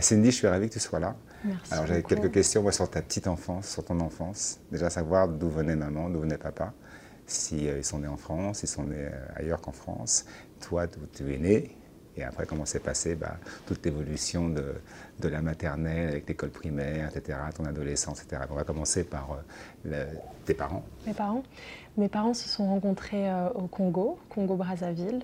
Cindy, je suis ravi que tu sois là. Merci. Alors j'avais quelques questions moi, sur ta petite enfance, sur ton enfance. Déjà savoir d'où venait maman, d'où venait papa, si euh, ils sont nés en France, ils sont nés euh, ailleurs qu'en France. Toi, d'où tu es né, et après comment s'est passée bah, toute l'évolution de, de la maternelle avec l'école primaire, etc., ton adolescence, etc. On va commencer par euh, le- tes parents. Mes parents Mes parents se sont rencontrés au Congo, Congo-Brazzaville.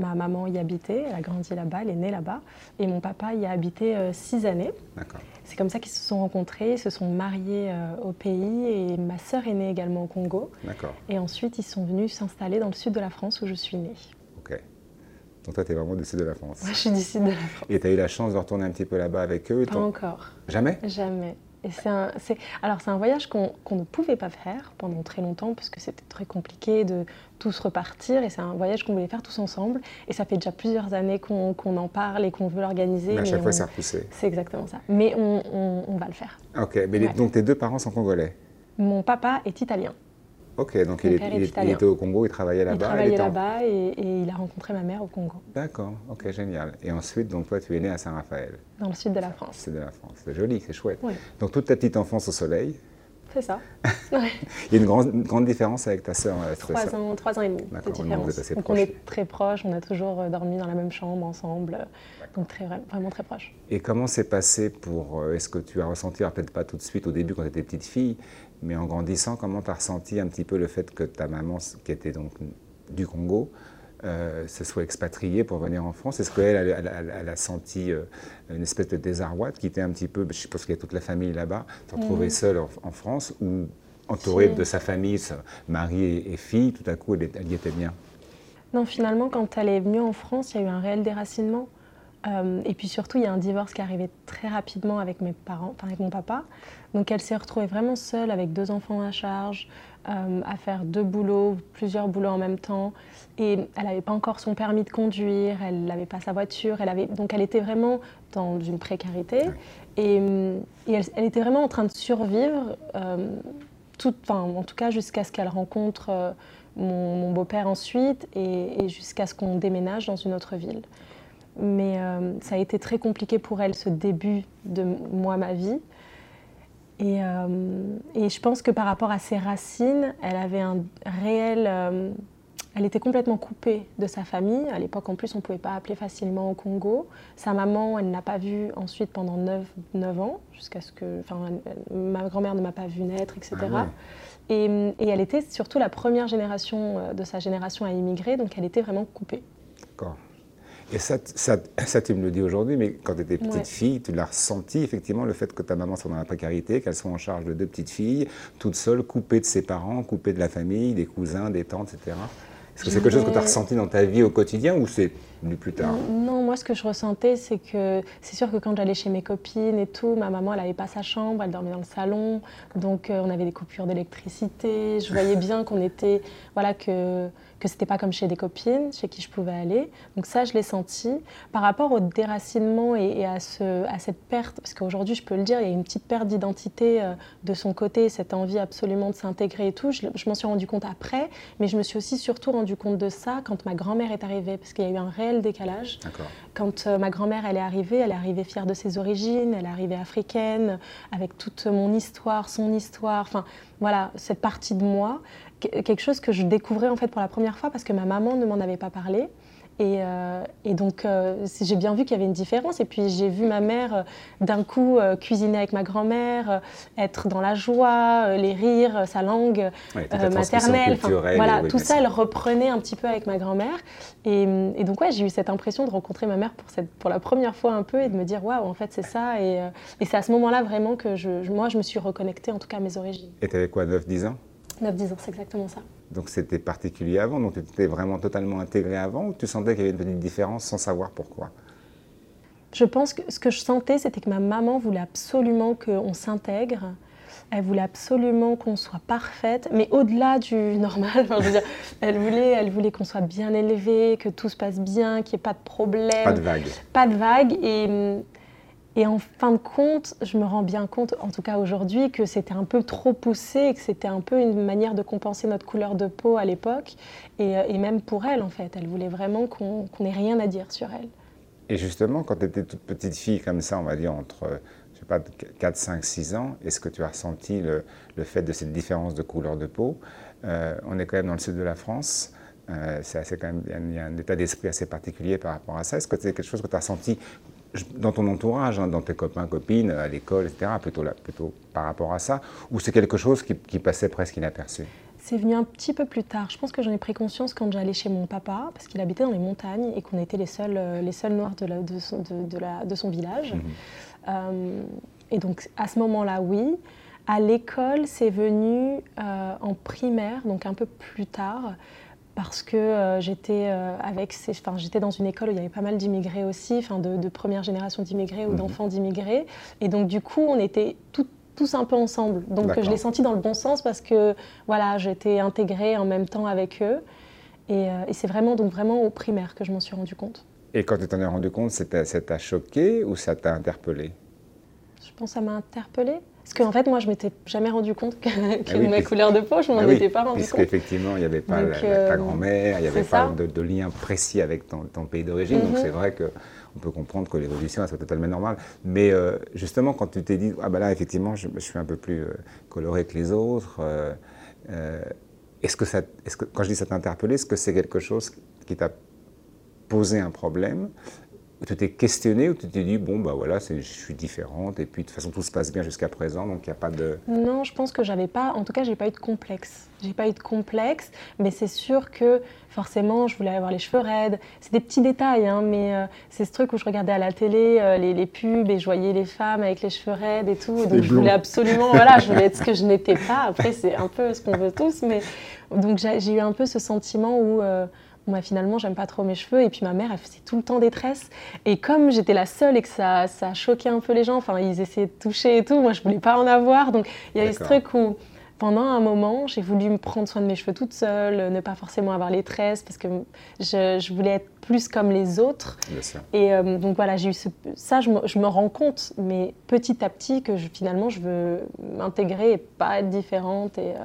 Ma maman y habitait, elle a grandi là-bas, elle est née là-bas. Et mon papa y a habité euh, six années. D'accord. C'est comme ça qu'ils se sont rencontrés, ils se sont mariés euh, au pays. Et ma sœur est née également au Congo. D'accord. Et ensuite, ils sont venus s'installer dans le sud de la France où je suis née. Ok. Donc toi, tu es vraiment du sud de la France. Moi, je suis du sud de la France. Et tu as eu la chance de retourner un petit peu là-bas avec eux Pas ton- encore. Jamais? Jamais. Et c'est un, c'est- alors c'est un voyage qu'on ne pouvait pas faire pendant très longtemps parce que c'était très compliqué de tous repartir et c'est un voyage qu'on voulait faire tous ensemble et ça fait déjà plusieurs années qu'on en parle et qu'on veut l'organiser. À chaque fois, a repoussé. C'est exactement ça. Mais on, on- on va le faire. Ok, mais les- donc tes deux parents sont congolais? Mon papa est italien. Ok, donc il, est- était au Congo, il travaillait là-bas. il travaillait en- là-bas et, et il a rencontré ma mère au Congo, D'accord, ok, génial. Et ensuite, donc toi, tu es né à Saint-Raphaël, dans le sud de la France. c'est de la France. C'est joli, c'est chouette. Donc toute ta petite enfance au soleil. C'est ça. Ouais. Il y a une grande, une grande différence avec ta sœur. euh, Trois ans, trois ans et demi de donc on est très proches, on a toujours euh, dormi dans la même chambre ensemble, euh, donc très, vraiment très proches. Et comment c'est passé pour. Est-ce que tu as ressenti, alors peut-être pas tout de suite au début quand tu étais petite fille, mais en grandissant, comment tu as ressenti un petit peu le fait que ta maman, qui était donc du Congo, euh, se soit expatriée pour venir en France? Est-ce qu'elle, elle, elle- elle- elle a senti euh, une espèce de désarroi de quitter un petit peu Je suppose qu'il y a toute la famille là-bas, te retrouver Mhm. seule en, en France ou entourée Si. de sa famille, mari et, et fille, tout à coup elle, elle y était bien? Non, finalement, quand elle est venue en France, il y a eu un réel déracinement. Euh, et puis surtout, il y a un divorce qui est arrivé très rapidement avec mes parents, enfin avec mon papa. Donc elle s'est retrouvée vraiment seule avec deux enfants à charge, euh, à faire deux boulots, plusieurs boulots en même temps. Et elle n'avait pas encore son permis de conduire, elle n'avait pas sa voiture, elle avait, donc elle était vraiment dans une précarité. Et, et elle, elle était vraiment en train de survivre, euh, tout, enfin, en tout cas jusqu'à ce qu'elle rencontre mon, mon beau-père ensuite et, et jusqu'à ce qu'on déménage dans une autre ville. Mais euh, ça a été très compliqué pour elle ce début de moi, ma vie. Et, euh, et je pense que par rapport à ses racines, elle avait un réel... euh, elle était complètement coupée de sa famille. À l'époque, en plus, on ne pouvait pas appeler facilement au Congo. Sa maman, elle ne l'a pas vue ensuite pendant 9, 9 ans, jusqu'à ce que... Enfin, ma grand-mère ne m'a pas vue naître, etc. Ah ouais. Et, et elle était surtout la première génération de sa génération à immigrer, donc elle était vraiment coupée. D'accord. Et ça, ça, ça, tu me le dis aujourd'hui, mais quand tu étais petite Ouais. fille, tu l'as ressenti effectivement le fait que ta maman soit dans la précarité, qu'elle soit en charge de deux petites filles, toute seule, coupée de ses parents, coupée de la famille, des cousins, des tantes, etc. Est-ce que c'est quelque chose que tu as ressenti dans ta vie au quotidien ou c'est venu plus tard? Non, moi ce que je ressentais, c'est que c'est sûr que quand j'allais chez mes copines et tout, ma maman elle n'avait pas sa chambre, elle dormait dans le salon, donc euh, on avait des coupures d'électricité. Je voyais bien qu'on était, voilà, que que c'était pas comme chez des copines, chez qui je pouvais aller. Donc ça, je l'ai senti. Par rapport au déracinement et, et à, ce, à cette perte, parce qu'aujourd'hui, je peux le dire, il y a une petite perte d'identité euh, de son côté, cette envie absolument de s'intégrer et tout. Je, je m'en suis rendu compte après, mais je me suis aussi surtout rendu compte de ça quand ma grand-mère est arrivée, parce qu'il y a eu un réel décalage. Quand euh, ma grand-mère elle est arrivée, elle est arrivée fière de ses origines, elle est arrivée africaine, avec toute mon histoire, son histoire, enfin voilà, cette partie de moi, que- quelque chose que je découvrais en fait pour la première fois parce que ma maman ne m'en avait pas parlé. Et, euh, et donc euh, j'ai bien vu qu'il y avait une différence. Et puis j'ai vu ma mère euh, d'un coup cuisiner avec ma grand-mère, être dans la joie, les rires, sa langue Ouais, maternelle. Voilà, oui, tout ça, elle reprenait un petit peu avec ma grand-mère. Et, et donc, ouais, j'ai eu cette impression de rencontrer ma mère pour, cette, pour la première fois un peu et de me dire, waouh, en fait, c'est ça. Et, et c'est à ce moment-là vraiment que je- moi, je me suis reconnectée, en tout cas, à mes origines. Et tu avais quoi, 9-10 ans? 9-10 ans, c'est exactement ça. Donc c'était particulier avant, donc tu étais vraiment totalement intégré avant ou tu sentais qu'il y avait une petite différence sans savoir pourquoi? Je pense que ce que je sentais, c'était que ma maman voulait absolument qu'on s'intègre. Elle voulait absolument qu'on soit parfaite, mais au-delà du normal. Enfin, je veux dire, elle voulait, elle voulait qu'on soit bien élevé, que tout se passe bien, qu'il n'y ait pas de problème. Pas de vague. pas de vague. Et, et en fin de compte, je me rends bien compte, en tout cas aujourd'hui, que c'était un peu trop poussé que c'était un peu une manière de compenser notre couleur de peau à l'époque. Et, euh, même pour elle, en fait, elle voulait vraiment qu'on qu'on ait rien à dire sur elle. Et justement, quand tu étais toute petite fille comme ça, on va dire entre je sais pas, 4, 5, 6 ans, est-ce que tu as ressenti le, fait de cette différence de couleur de peau? Euh, On est quand même dans le sud de la France. Euh, c'est quand même, il y a un état d'esprit assez particulier par rapport à ça. Est-ce que c'est quelque chose que tu as ressenti dans ton entourage, hein, dans tes copains, copines, à l'école, etc., plutôt, là, plutôt par rapport à ça, ou c'est quelque chose qui, qui passait presque inaperçu? C'est venu un petit peu plus tard. Je pense que j'en ai pris conscience quand j'allais chez mon papa, parce qu'il habitait dans les montagnes et qu'on était les seuls, euh, les seuls noirs de, la, de, son, de, la, de son, village. Mhm. Euh, et donc à ce moment-là, oui. À l'école, c'est venu euh, en primaire, donc un peu plus tard, parce que j'étais avec, enfin, j'étais dans une école où il y avait pas mal d'immigrés aussi, enfin de, première génération d'immigrés ou mhm. d'enfants d'immigrés, et donc du coup, on était tous un peu ensemble. Donc je l'ai senti dans le bon sens parce que voilà, j'étais intégrée en même temps avec eux. Et, euh, c'est vraiment, donc vraiment au primaire que je m'en suis rendu compte. Et quand tu t'en es rendu compte, ça t'a choqué ou ça t'a interpellé Je pense que ça m'a interpellé. Parce qu'en fait, moi, je m'étais jamais rendu compte que, ah ma couleur de peau, je m'en ah étais pas rendu compte. Puisqu'effectivement, il n'y avait pas ta euh, grand-mère, il n'y avait pas de, lien précis avec ton, pays d'origine. Donc mhm. c'est vrai que on peut comprendre que l'évolution soit totalement normale. Mais euh, justement, quand tu t'es dit, ah ben là, effectivement, je, suis un peu plus euh, coloré que les autres, euh, est-ce que, ça, est -ce que, quand je dis ça t'a interpellé, est-ce que c'est quelque chose qui t'a posé un problème où tu t'es questionné, où tu t'es dit, bon, bah voilà, je suis différente, et puis de toute façon, tout se passe bien jusqu'à présent, donc il n'y a pas de... Non, je pense que j'avais pas, en tout cas, j'ai pas eu de complexe. J'ai pas eu de complexe, mais c'est sûr que forcément, je voulais avoir les cheveux raides. C'est des petits détails, hein, mais euh, c'est ce truc où je regardais à la télé euh, les, pubs et je voyais les femmes avec les cheveux raides et tout. Donc je voulais absolument, voilà, je voulais être ce que je n'étais pas. Après, c'est un peu ce qu'on veut tous, mais donc j'ai eu un peu ce sentiment où. Euh, moi, finalement, j'aime pas trop mes cheveux. Et puis ma mère, elle faisait tout le temps des tresses. Et comme j'étais la seule et que ça, ça choquait un peu les gens, enfin, ils essayaient de toucher et tout, moi, je voulais pas en avoir. Donc, il y a eu ce truc où, pendant un moment, j'ai voulu me prendre soin de mes cheveux toute seule, ne pas forcément avoir les tresses, parce que je, voulais être plus comme les autres. Et euh, donc voilà, j'ai eu ça, je me, rends compte, mais petit à petit, que finalement, je veux m'intégrer et pas être différente. Et, euh,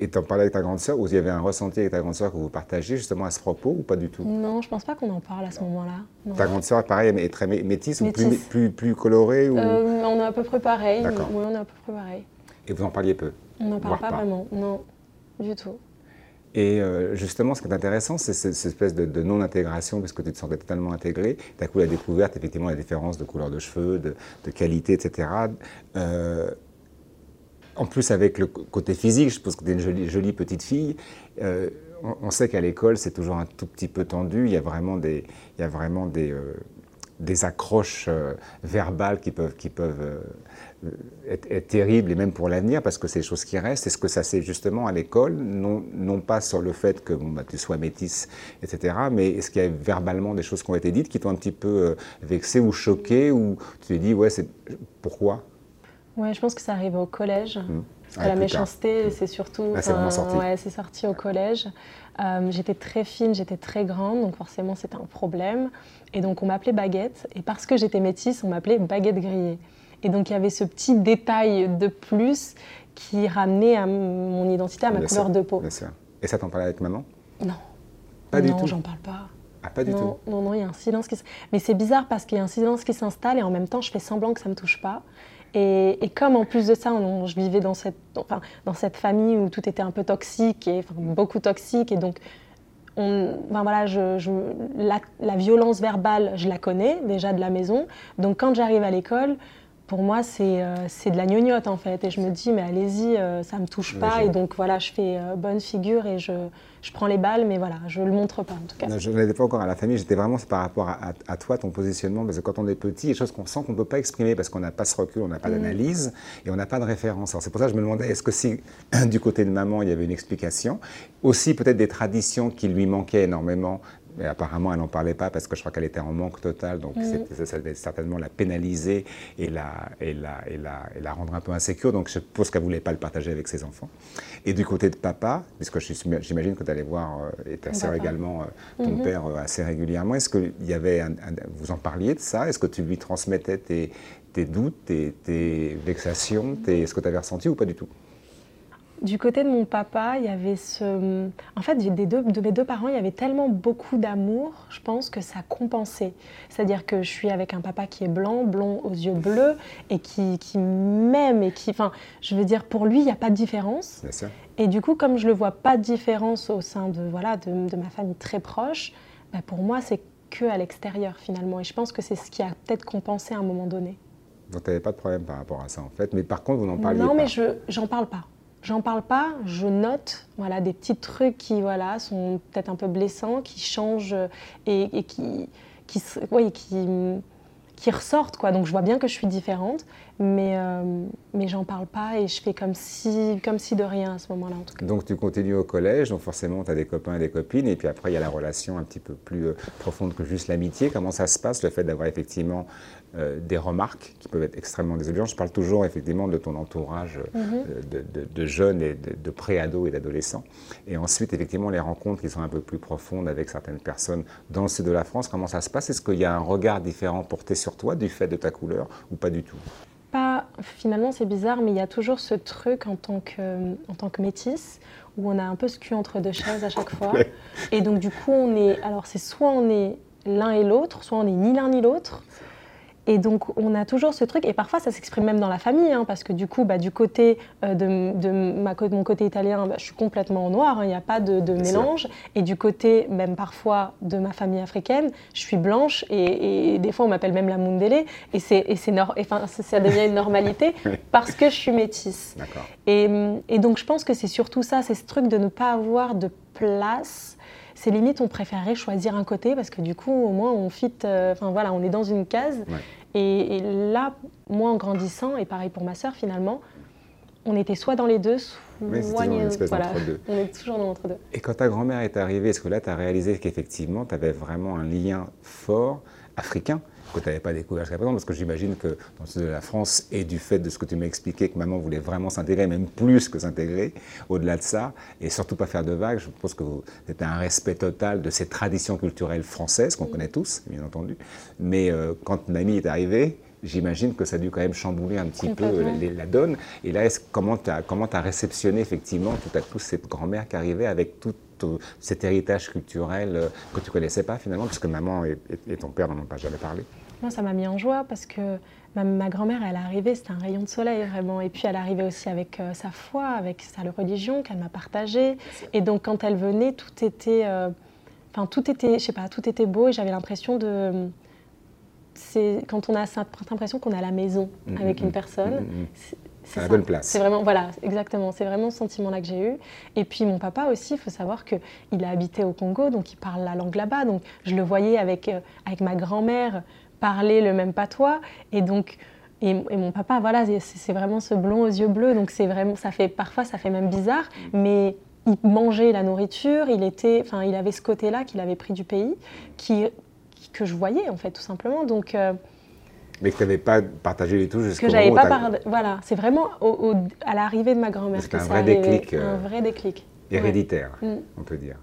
et tu en parlais avec ta grande sœur, ou il y avait un ressenti avec ta grande sœur que vous partagez justement à ce propos, ou pas du tout? Non, je pense pas qu'on en parle à ce moment-là. Ta grande sœur, pareil, est très métisse, ou plus, plus, plus colorée ou... Euh, on est à peu près pareil. Oui, on est à peu près pareil. Et vous en parliez peu? On n'en parle pas, vraiment, non, du tout. Et euh, justement, ce qui est intéressant, c'est cette, espèce de, non-intégration, parce que tu te sentais totalement intégré. D'un coup, la découverte, effectivement, la différence de couleur de cheveux, de, de qualité, etc. Euh, en plus avec le côté physique, je pense que tu es une jolie, petite fille. Euh, on, sait qu'à l'école, c'est toujours un tout petit peu tendu. Il y a vraiment des, il y a vraiment des, euh, accroches euh, verbales qui peuvent, qui peuvent être, terribles, et même pour l'avenir, parce que c'est des choses qui restent. Est-ce que ça c'est justement à l'école, non, non, pas sur le fait que bon, bah, tu sois métisse, etc., mais est-ce qu'il y a verbalement des choses qui ont été dites qui t'ont un petit peu vexé ou choqué, ou tu t'es dit, ouais, c'est pourquoi? Ouais, je pense que ça arrive au collège. Mmh. la méchanceté, c'est surtout. Ah, c'est sorti. Ouais, c'est sorti au collège. Euh, j'étais très fine, j'étais très grande, donc forcément c'était un problème. Et donc on m'appelait Baguette. Et parce que j'étais métisse, on m'appelait Baguette grillée. Et donc il y avait ce petit détail de plus qui ramenait à mon identité, à ma couleur de peau. Bien sûr. Et ça t'en parlait avec maman? Non. Pas du tout Non, j'en parle pas. Ah, pas du tout Non, non, il y a un silence qui... Mais c'est bizarre parce qu'il y a un silence qui s'installe et en même temps je fais semblant que ça ne me touche pas. Et, comme en plus de ça, je vivais dans cette, famille où tout était un peu toxique, et, beaucoup toxique, et donc on, voilà, je, la, violence verbale, je la connais déjà de la maison. Donc quand j'arrive à l'école, pour moi, euh, c'est de la gnognotte en fait. Et je me dis, mais allez-y, euh, ça ne me touche pas. Et donc voilà, je fais euh, bonne figure et je, je, prends les balles, mais voilà, je ne le montre pas en tout cas. je ne l'étais pas encore à la famille, j'étais vraiment par rapport à, toi, ton positionnement. Parce que quand on est petit, il y a des choses qu'on sent qu'on ne peut pas exprimer parce qu'on n'a pas ce recul, on n'a pas mm. d'analyse et on n'a pas de référence. c'est pour ça que je me demandais, est-ce que si du côté de maman, il y avait une explication? Aussi peut-être des traditions qui lui manquaient énormément mais apparemment, elle n'en parlait pas parce que je crois qu'elle était en manque total. Donc, mm. ça, devait certainement la pénaliser et la, et, la, et, la, et la rendre un peu insécure. Donc, je suppose qu'elle ne voulait pas le partager avec ses enfants. Et du côté de papa, puisque j'imagine que tu allais voir, euh, et ta sœur également, euh, ton mm-hmm. père euh, assez régulièrement, est-ce que y avait vous en parliez de ça? Est-ce que tu lui transmettais tes, tes doutes, tes, tes vexations Est-ce que tu avais ressenti ou pas du tout? Du côté de mon papa, il y avait ce. En fait, des deux, de mes deux parents, il y avait tellement beaucoup d'amour, je pense que ça compensait. C'est-à-dire que je suis avec un papa qui est blanc, blond aux yeux bleus, et qui, qui m'aime, et qui. Enfin, je veux dire, pour lui, il n'y a pas de différence. Et du coup, comme je ne le vois pas de différence au sein de, voilà, de, de ma famille très proche, bah, pour moi, c'est que à l'extérieur finalement. Et je pense que c'est ce qui a peut-être compensé à un moment donné. Donc tu n'avais pas de problème par rapport à ça en fait, mais par contre vous n'en parliez pas. Non, mais je j'en parle pas. J'en parle pas, je note voilà, des petits trucs qui voilà, sont peut-être un peu blessants, qui changent et, qui, qui, qui, qui ressortent. Quoi. Donc je vois bien que je suis différente, mais, euh, mais j'en parle pas et je fais comme si, comme si de rien à ce moment-là. Donc tu continues au collège, donc forcément tu as des copains et des copines, et puis après il y a la relation un petit peu plus euh, profonde que juste l'amitié. Comment ça se passe, le fait d'avoir effectivement euh, des remarques qui peuvent être extrêmement désobligeantes Je parle toujours effectivement de ton entourage mhm. de, jeunes et de, de pré-ados et d'adolescents. Et ensuite effectivement les rencontres qui sont un peu plus profondes avec certaines personnes dans le sud de la France, comment ça se passe? Est-ce qu'il y a un regard différent porté sur toi du fait de ta couleur ou pas du tout? Finalement c'est bizarre, mais il y a toujours ce truc en tant que, en tant que métisse où on a un peu ce cul entre deux chaises à chaque fois. Et donc du coup on est, alors c'est soit on est l'un et l'autre, soit on est ni l'un ni l'autre. Et donc, on a toujours ce truc, et parfois ça s'exprime même dans la famille, hein, parce que du coup, bah, du côté euh, de, ma, mon côté italien, bah, je suis complètement noire, hein, il n'y a pas de, mélange. Et du côté, même parfois, de ma famille africaine, je suis blanche, et, des fois on m'appelle même la Mundele, et, c'est, et, enfin, ça devient une normalité parce que je suis métisse. Et, et donc, je pense que c'est surtout ça, c'est ce truc de ne pas avoir de place c'est limite on préférerait choisir un côté parce que du coup au moins on fit, euh, enfin voilà, on est dans une case. Et, là, moi en grandissant, et pareil pour ma sœur finalement, on était soit dans les deux, soit voilà, on est toujours dans l'entre-deux. Et quand ta grand-mère est arrivée, est-ce que là tu as réalisé qu'effectivement tu avais vraiment un lien fort africain? Que tu n'avais pas découvert jusqu'à présent, parce que j'imagine que dans le sud de la France, et du fait de ce que tu m'as expliqué, que maman voulait vraiment s'intégrer, même plus que s'intégrer, au-delà de ça, et surtout pas faire de vagues, je pense que c'était un respect total de ces traditions culturelles françaises, qu'on connaît tous, bien entendu. Mais euh, quand Mamie est arrivée, j'imagine que ça a dû quand même chambouler un petit peu la, donne. Et là, comment tu as, as, réceptionné effectivement tout à coup cette grand-mère qui arrivait avec tout cet héritage culturel euh, que tu connaissais pas finalement, puisque maman et, ton père n'en ont pas jamais parlé Moi, ça m'a mis en joie parce que ma, grand-mère, elle est arrivée, c'était un rayon de soleil vraiment. Et puis elle arrivait aussi avec euh, sa foi, avec sa religion qu'elle m'a partagée. Et donc quand elle venait, tout était, euh, enfin tout était, je sais pas, tout était beau. Et j'avais l'impression de, c'est quand on a cette impression qu'on est à la maison mm, avec une mm. personne. C'est la bonne place. C'est vraiment, voilà, exactement. C'est vraiment ce sentiment-là que j'ai eu. Et puis mon papa aussi, il faut savoir qu'il a habité au Congo, donc il parle la langue là-bas. Donc je le voyais avec, euh, avec ma grand-mère parler le même patois. Et donc, et, mon papa, voilà, c'est vraiment ce blond aux yeux bleus. Donc c'est vraiment, ça fait, parfois ça fait même bizarre, mais il mangeait la nourriture, il était, enfin, il avait ce côté-là qu'il avait pris du pays, qui, que je voyais en fait, tout simplement. Donc euh, mais que tu n'avais pas partagé du tout jusqu'au Que j'avais pas Voilà, c'est vraiment à l'arrivée de ma grand-mère que un vrai déclic. un euh, vrai déclic. Héréditaire, mm. on peut dire.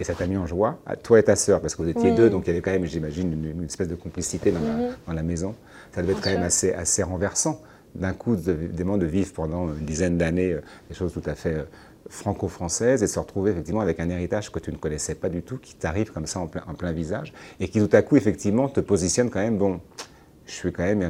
Et ça t'a mis en joie, toi et ta sœur, parce que vous étiez deux, donc il y avait quand même, j'imagine, une, espèce de complicité dans, la, mm-hmm. dans la, maison. Ça devait être quand même assez, assez renversant. D'un coup, de, de vivre pendant une dizaine d'années euh, des choses tout à fait euh, franco-françaises et se retrouver effectivement avec un héritage que tu ne connaissais pas du tout, qui t'arrive comme ça en plein, en plein, visage, et qui tout à coup, effectivement, te positionne quand même, bon, je suis quand même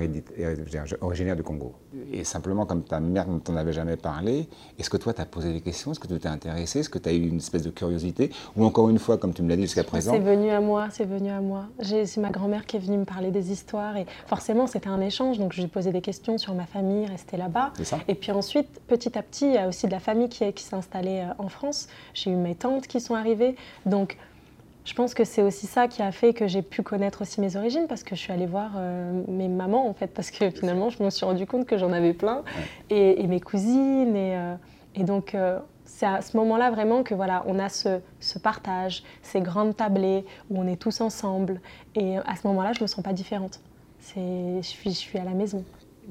originaire du Congo. Et simplement, comme ta mère ne t'en avait jamais parlé, est-ce que toi, tu as posé des questions? Est-ce que tu t'es intéressé? Est-ce que tu as eu une espèce de curiosité? Ou encore une fois, comme tu me l'as dit jusqu'à présent? C'est venu à moi, c'est venu à moi. C'est ma grand-mère qui est venue me parler des histoires. Et forcément, c'était un échange. Donc, j'ai posé des questions sur ma famille, rester là-bas. Et puis ensuite, petit à petit, il y a aussi de la famille qui, qui s'est installée euh, en France. J'ai eu mes tantes qui sont arrivées. Donc, je pense que c'est aussi ça qui a fait que j'ai pu connaître aussi mes origines parce que je suis allée voir euh, mes mamans en fait parce que finalement je me suis rendu compte que j'en avais plein et, mes cousines et, euh, et donc euh, c'est à ce moment-là vraiment que voilà on a ce, ce, partage, ces grandes tablées où on est tous ensemble et à ce moment-là je me sens pas différente. C'est je suis je suis à la maison.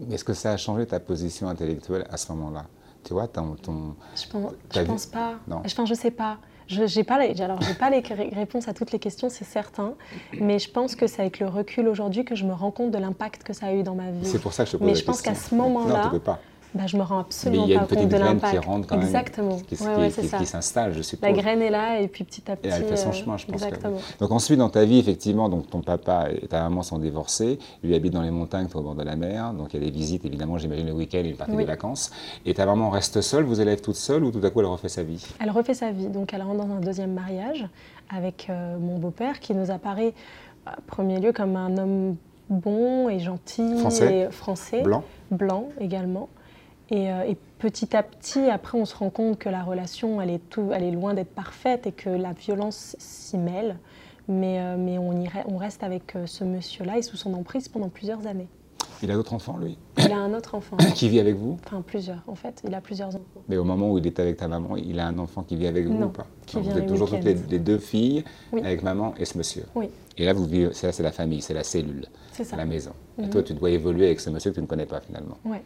Est-ce que ça a changé ta position intellectuelle à ce moment-là? Tu vois ton, ton je pense, je pense pas. Non. Enfin je sais pas. Je n'ai pas, les, alors, pas les réponses à toutes les questions, c'est certain, mais je pense que c'est avec le recul aujourd'hui que je me rends compte de l'impact que ça a eu dans ma vie. C'est pour ça que je te pose Mais je pense qu'à ce moment-là, bah, je me rends absolument pas compte de l'impact. qui rentre quand Exactement. qui, qui, s'installe, je suppose. La graine est là et puis petit à petit. Et elle fait son chemin, je pense. Exactement. Donc ensuite, dans ta vie, effectivement, donc ton papa et ta maman sont divorcés. Lui habite dans les montagnes, au bord de la mer. Donc il y a des visites, évidemment, j'imagine le week-end et une partie des vacances. Et ta maman reste seule, vous élève toute seule ou tout à coup elle refait sa vie? Elle refait sa vie. Donc elle rentre dans un deuxième mariage avec euh, mon beau-père qui nous apparaît, à premier lieu, comme un homme bon et gentil français. et français. Blanc. Blanc également. Euh, et, petit à petit, après, on se rend compte que la relation, elle est, tout, elle est loin d'être parfaite et que la violence s'y mêle. Mais, euh, mais on, on, reste avec euh, ce monsieur-là et sous son emprise pendant plusieurs années. Il a d'autres enfants, lui? Il a un autre enfant. qui vit avec vous? Enfin, plusieurs, en fait. Il a plusieurs enfants. Mais au moment où il est avec ta maman, il a un enfant qui vit avec vous non, ou pas? qui Vous êtes toujours toutes les, deux filles oui. avec maman et ce monsieur Oui. Et là, vous vivez, c'est la famille, c'est la cellule, c'est la maison. Et Mhm. toi, tu dois évoluer avec ce monsieur que tu ne connais pas finalement. Oui.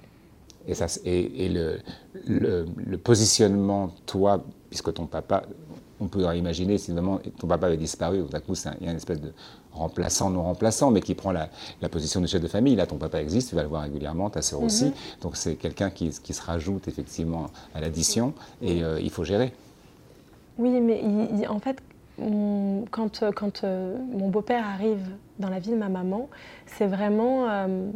Et, ça, et, et le, le, le, positionnement, toi, puisque ton papa, on peut imaginer si vraiment ton papa avait disparu, tout à coup, il y a une espèce de remplaçant, non remplaçant, mais qui prend la, la, position de chef de famille. Là, ton papa existe, tu vas le voir régulièrement, ta sœur Mhm. aussi. Donc c'est quelqu'un qui, qui, se rajoute effectivement à l'addition et euh, il faut gérer. Oui, mais il, il, en fait, on, quand, quand euh, mon beau-père arrive dans la vie de ma maman, c'est vraiment... Euh,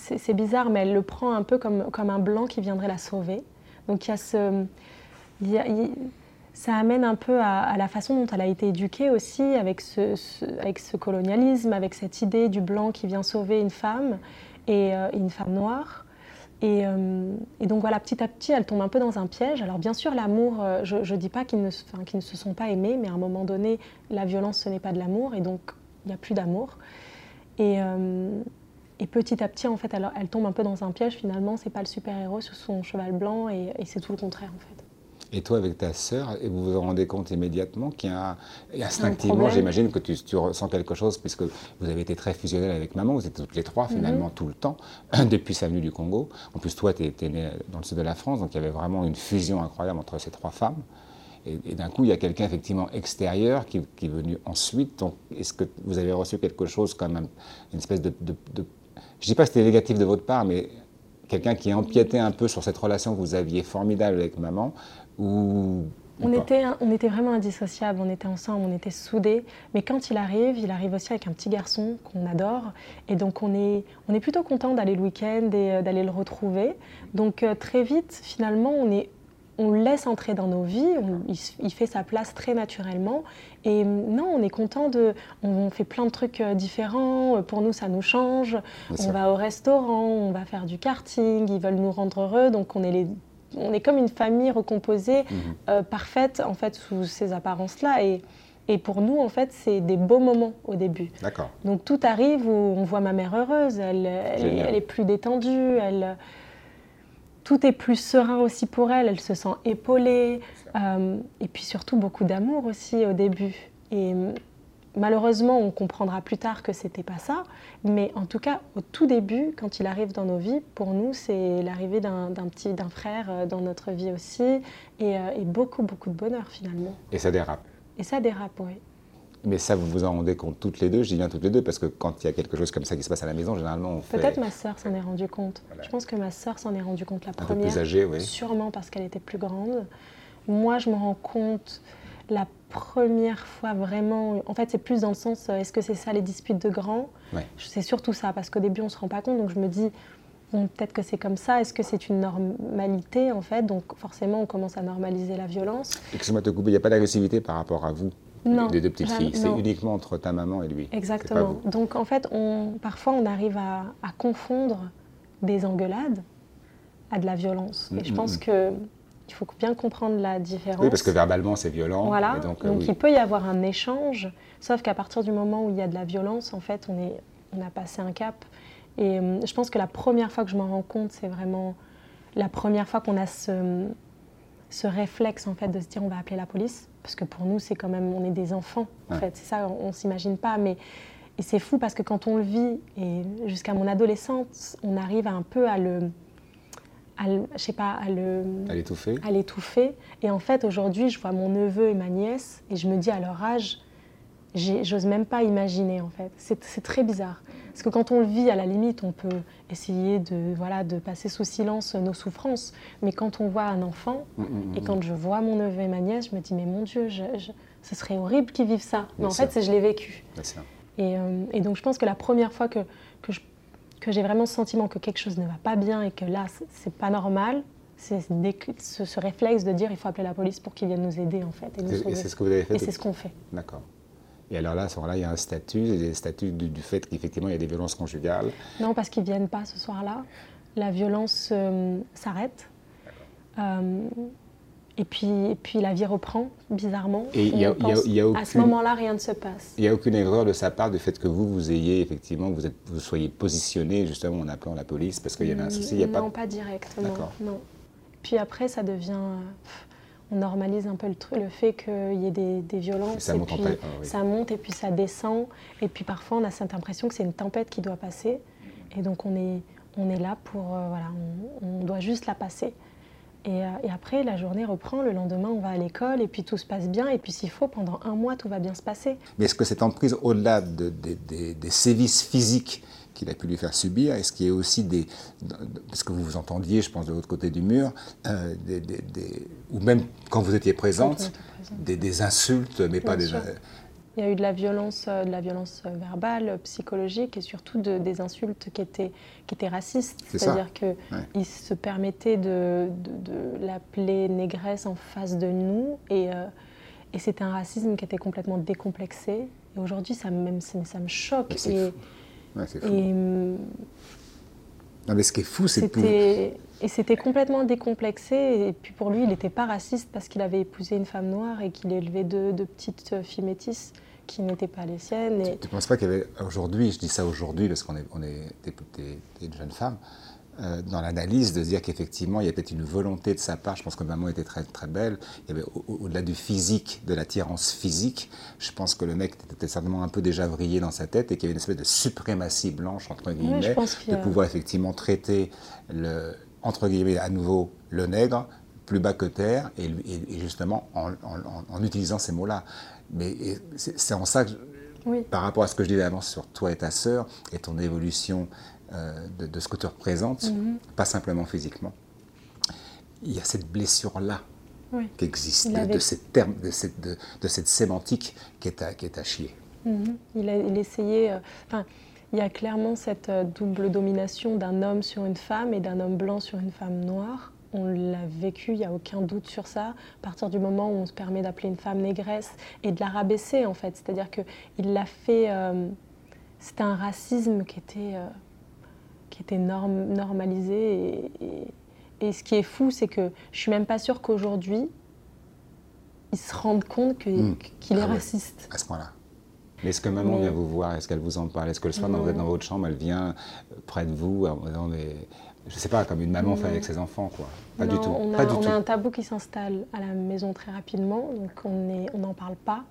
c'est bizarre, mais elle le prend un peu comme, comme un blanc qui viendrait la sauver. Donc il y a ce... Ça amène un peu à, la façon dont elle a été éduquée aussi, avec ce, avec ce colonialisme, avec cette idée du blanc qui vient sauver une femme, et euh, une femme noire. Et, euh, et, donc voilà, petit à petit, elle tombe un peu dans un piège. Alors bien sûr, l'amour, euh, je ne dis pas qu'ils ne, enfin, ne, se sont pas aimés, mais à un moment donné, la violence, ce n'est pas de l'amour, et donc il n'y a plus d'amour. Et, et, petit à petit, en fait, elle, elle, tombe un peu dans un piège. Finalement, c'est pas le super-héros sur son cheval blanc, et, et c'est tout le contraire, en fait. Et toi, avec ta sœur, vous vous rendez compte immédiatement qu'il y a, et instinctivement, j'imagine que tu, tu, ressens quelque chose, puisque vous avez été très fusionnels avec maman, vous êtes toutes les trois finalement mm -hmm. tout le temps, depuis sa venue du Congo. En plus, toi, tu es, né dans le sud de la France, donc il y avait vraiment une fusion incroyable entre ces trois femmes. Et, et d'un coup, il y a quelqu'un effectivement extérieur qui, qui, est venu ensuite. Donc, est-ce que vous avez reçu quelque chose comme un, une espèce de, de, de je ne dis pas que c'était négatif de votre part, mais quelqu'un qui empiétait un peu sur cette relation que vous aviez formidable avec maman ou on était, on était vraiment indissociables, on était ensemble, on était soudés. Mais quand il arrive, il arrive aussi avec un petit garçon qu'on adore. Et donc on est, on est plutôt content d'aller le week-end et d'aller le retrouver. Donc euh, très vite, finalement, on, est, on le laisse entrer dans nos vies, on, il, il, fait sa place très naturellement. Et non, on est content de... On fait plein de trucs euh, différents, pour nous ça nous change. Bien on va au restaurant, on va faire du karting, ils veulent nous rendre heureux, donc on est les on est comme une famille recomposée, mmh. euh, parfaite en fait sous ces apparences-là. Et, et, pour nous, en fait, c'est des beaux moments au début. D'accord. Donc tout arrive où on voit ma mère heureuse, elle, elle, elle est plus détendue, elle, tout est plus serein aussi pour elle, elle se sent épaulée. Euh, et puis surtout beaucoup d'amour aussi au début. Et malheureusement, on comprendra plus tard que c'était pas ça. Mais en tout cas, au tout début, quand il arrive dans nos vies, pour nous, c'est l'arrivée d'un petit, d'un frère dans notre vie aussi, et, euh, et, beaucoup, beaucoup de bonheur finalement. Et ça dérape. Et ça dérape, oui. Mais ça, vous vous en rendez compte toutes les deux, je dis bien toutes les deux, parce que quand il y a quelque chose comme ça qui se passe à la maison, généralement on fait... Peut-être ma sœur s'en est rendu compte. Voilà. Je pense que ma sœur s'en est rendu compte la Un première. peu plus âgée, oui. Sûrement parce qu'elle était plus grande. Moi, je me rends compte la première fois vraiment, en fait c'est plus dans le sens, est-ce que c'est ça les disputes de grands? Ouais. C'est surtout ça, parce qu'au début on ne se rend pas compte, donc je me dis, bon, peut-être que c'est comme ça, est-ce que c'est une normalité en fait? Donc forcément on commence à normaliser la violence. Excuse-moi de te couper, il n'y a pas d'agressivité par rapport à vous? Non, les deux petites filles, c'est uniquement entre ta maman et lui. Exactement. Donc en fait, on, parfois on arrive à, à, confondre des engueulades à de la violence. Mm Et je pense mmh. que il faut bien comprendre la différence. Oui, parce que verbalement, c'est violent. Voilà. Et donc, donc oui. il peut y avoir un échange, sauf qu'à partir du moment où il y a de la violence, en fait, on, est, on a passé un cap. Et euh, je pense que la première fois que je m'en rends compte, c'est vraiment la première fois qu'on a ce, ce réflexe, en fait, de se dire on va appeler la police. Parce que pour nous, c'est quand même, on est des enfants, en ouais. fait. C'est ça, on ne s'imagine pas. Mais, et c'est fou parce que quand on le vit, et jusqu'à mon adolescence, on arrive un peu à le à, je sais pas, à le à l'étouffer. À l'étouffer. Et en fait, aujourd'hui, je vois mon neveu et ma nièce et je me dis à leur âge, j'ose même pas imaginer en fait. C'est très bizarre. Parce que quand on le vit, à la limite, on peut essayer de, voilà, de passer sous silence nos souffrances. Mais quand on voit un enfant, mm, mm, mm, et quand je vois mon neveu et ma nièce, je me dis, mais mon Dieu, ce serait horrible qu'ils vivent ça. Mais en fait, c'est je l'ai vécu. Et, euh, et, donc, je pense que la première fois que, que, que j'ai vraiment ce sentiment que quelque chose ne va pas bien et que là, c'est pas normal, c'est ce, ce, réflexe de dire il faut appeler la police pour qu'ils viennent nous aider en fait. Et, c'est ce que vous avez fait Et c'est ce qu'on fait. D'accord. Et alors là, à ce moment-là, il y a un statut, des statuts du, du fait qu'effectivement, il y a des violences conjugales. Non, parce qu'ils ne viennent pas ce soir-là. La violence euh, s'arrête. Euh, et, puis, et puis la vie reprend, bizarrement. Et y a, y a, À ce moment-là, rien ne se passe. Il n'y a aucune erreur de sa part du fait que vous, vous ayez effectivement, vous, êtes, vous soyez positionné justement en appelant la police parce qu'il y avait un souci. Y a non, pas... pas directement. Non. Puis après, ça devient on normalise un peu le, le fait qu'il y ait des, violences. Et ça, monte puis, ah ça monte et puis ça descend. Et puis parfois, on a cette impression que c'est une tempête qui doit passer. Et donc, on est, on est là pour. Euh, voilà, on, doit juste la passer. Et, euh, et, après, la journée reprend. Le lendemain, on va à l'école et puis tout se passe bien. Et puis, s'il faut, pendant un mois, tout va bien se passer. Mais est-ce que cette emprise, au-delà de, des sévices physiques qu'il a pu lui faire subir Est-ce qu'il y a aussi des. Parce que vous vous entendiez, je pense, de l'autre côté du mur, euh, des, ou même quand vous étiez présente, des, insultes, mais pas des. Il y a eu de la violence, euh, de la violence euh, verbale, psychologique et surtout des insultes qui étaient, qui étaient racistes. C'est-à-dire qu'il se permettait de, de, l'appeler négresse en face de nous et, et c'était un racisme qui était complètement décomplexé. Et aujourd'hui, ça, même, ça me choque. Et, Ouais, c'est fou. Et, non, mais ce qui est fou, c'est que. Et c'était complètement décomplexé. Et puis pour lui, il n'était pas raciste parce qu'il avait épousé une femme noire et qu'il élevait deux, deux petites filles métisses qui n'étaient pas les siennes. Et... Tu ne penses pas qu'il y avait aujourd'hui, je dis ça aujourd'hui parce qu'on est, on est des, des, des jeunes femmes, euh, dans l'analyse de dire qu'effectivement, il y avait peut-être une volonté de sa part. Je pense que maman était très, très belle. Il y avait, au-delà du physique, de l'attirance physique, je pense que le mec était certainement un peu déjà vrillé dans sa tête et qu'il y avait une espèce de suprématie blanche, entre guillemets, de pouvoir effectivement traiter, le, entre guillemets, à nouveau, le nègre plus bas que terre et, justement en, en, utilisant ces mots-là. Mais c'est en ça que, par rapport à ce que je disais avant sur toi et ta sœur et ton évolution euh, de, ce que tu représentes, mhm. pas simplement physiquement. Il y a cette blessure-là qui existe, de, cette terme, de, cette, de, cette sémantique qui est à, qui est à chier. Mhm. Il, a, il essayait. Euh, il y a clairement cette euh, double domination d'un homme sur une femme et d'un homme blanc sur une femme noire. On l'a vécu, il n'y a aucun doute sur ça. À partir du moment où on se permet d'appeler une femme négresse et de la rabaisser, en fait. C'est-à-dire qu'il l'a fait. C'était un racisme qui était qui était normalisé. Et, ce qui est fou, c'est que je suis même pas sûre qu'aujourd'hui, ils se rendent compte hmm. qu'il est ah raciste. À ce point-là. Mais est-ce que maman vient vous voir? Est-ce qu'elle vous en parle? Est-ce que le soir, quand vous êtes dans votre chambre, elle vient euh, près de vous en mais, Je ne sais pas, comme une maman fait avec ses enfants, quoi. Pas du tout. On a, on a un tabou qui s'installe à la maison très rapidement, donc on n'en on parle pas.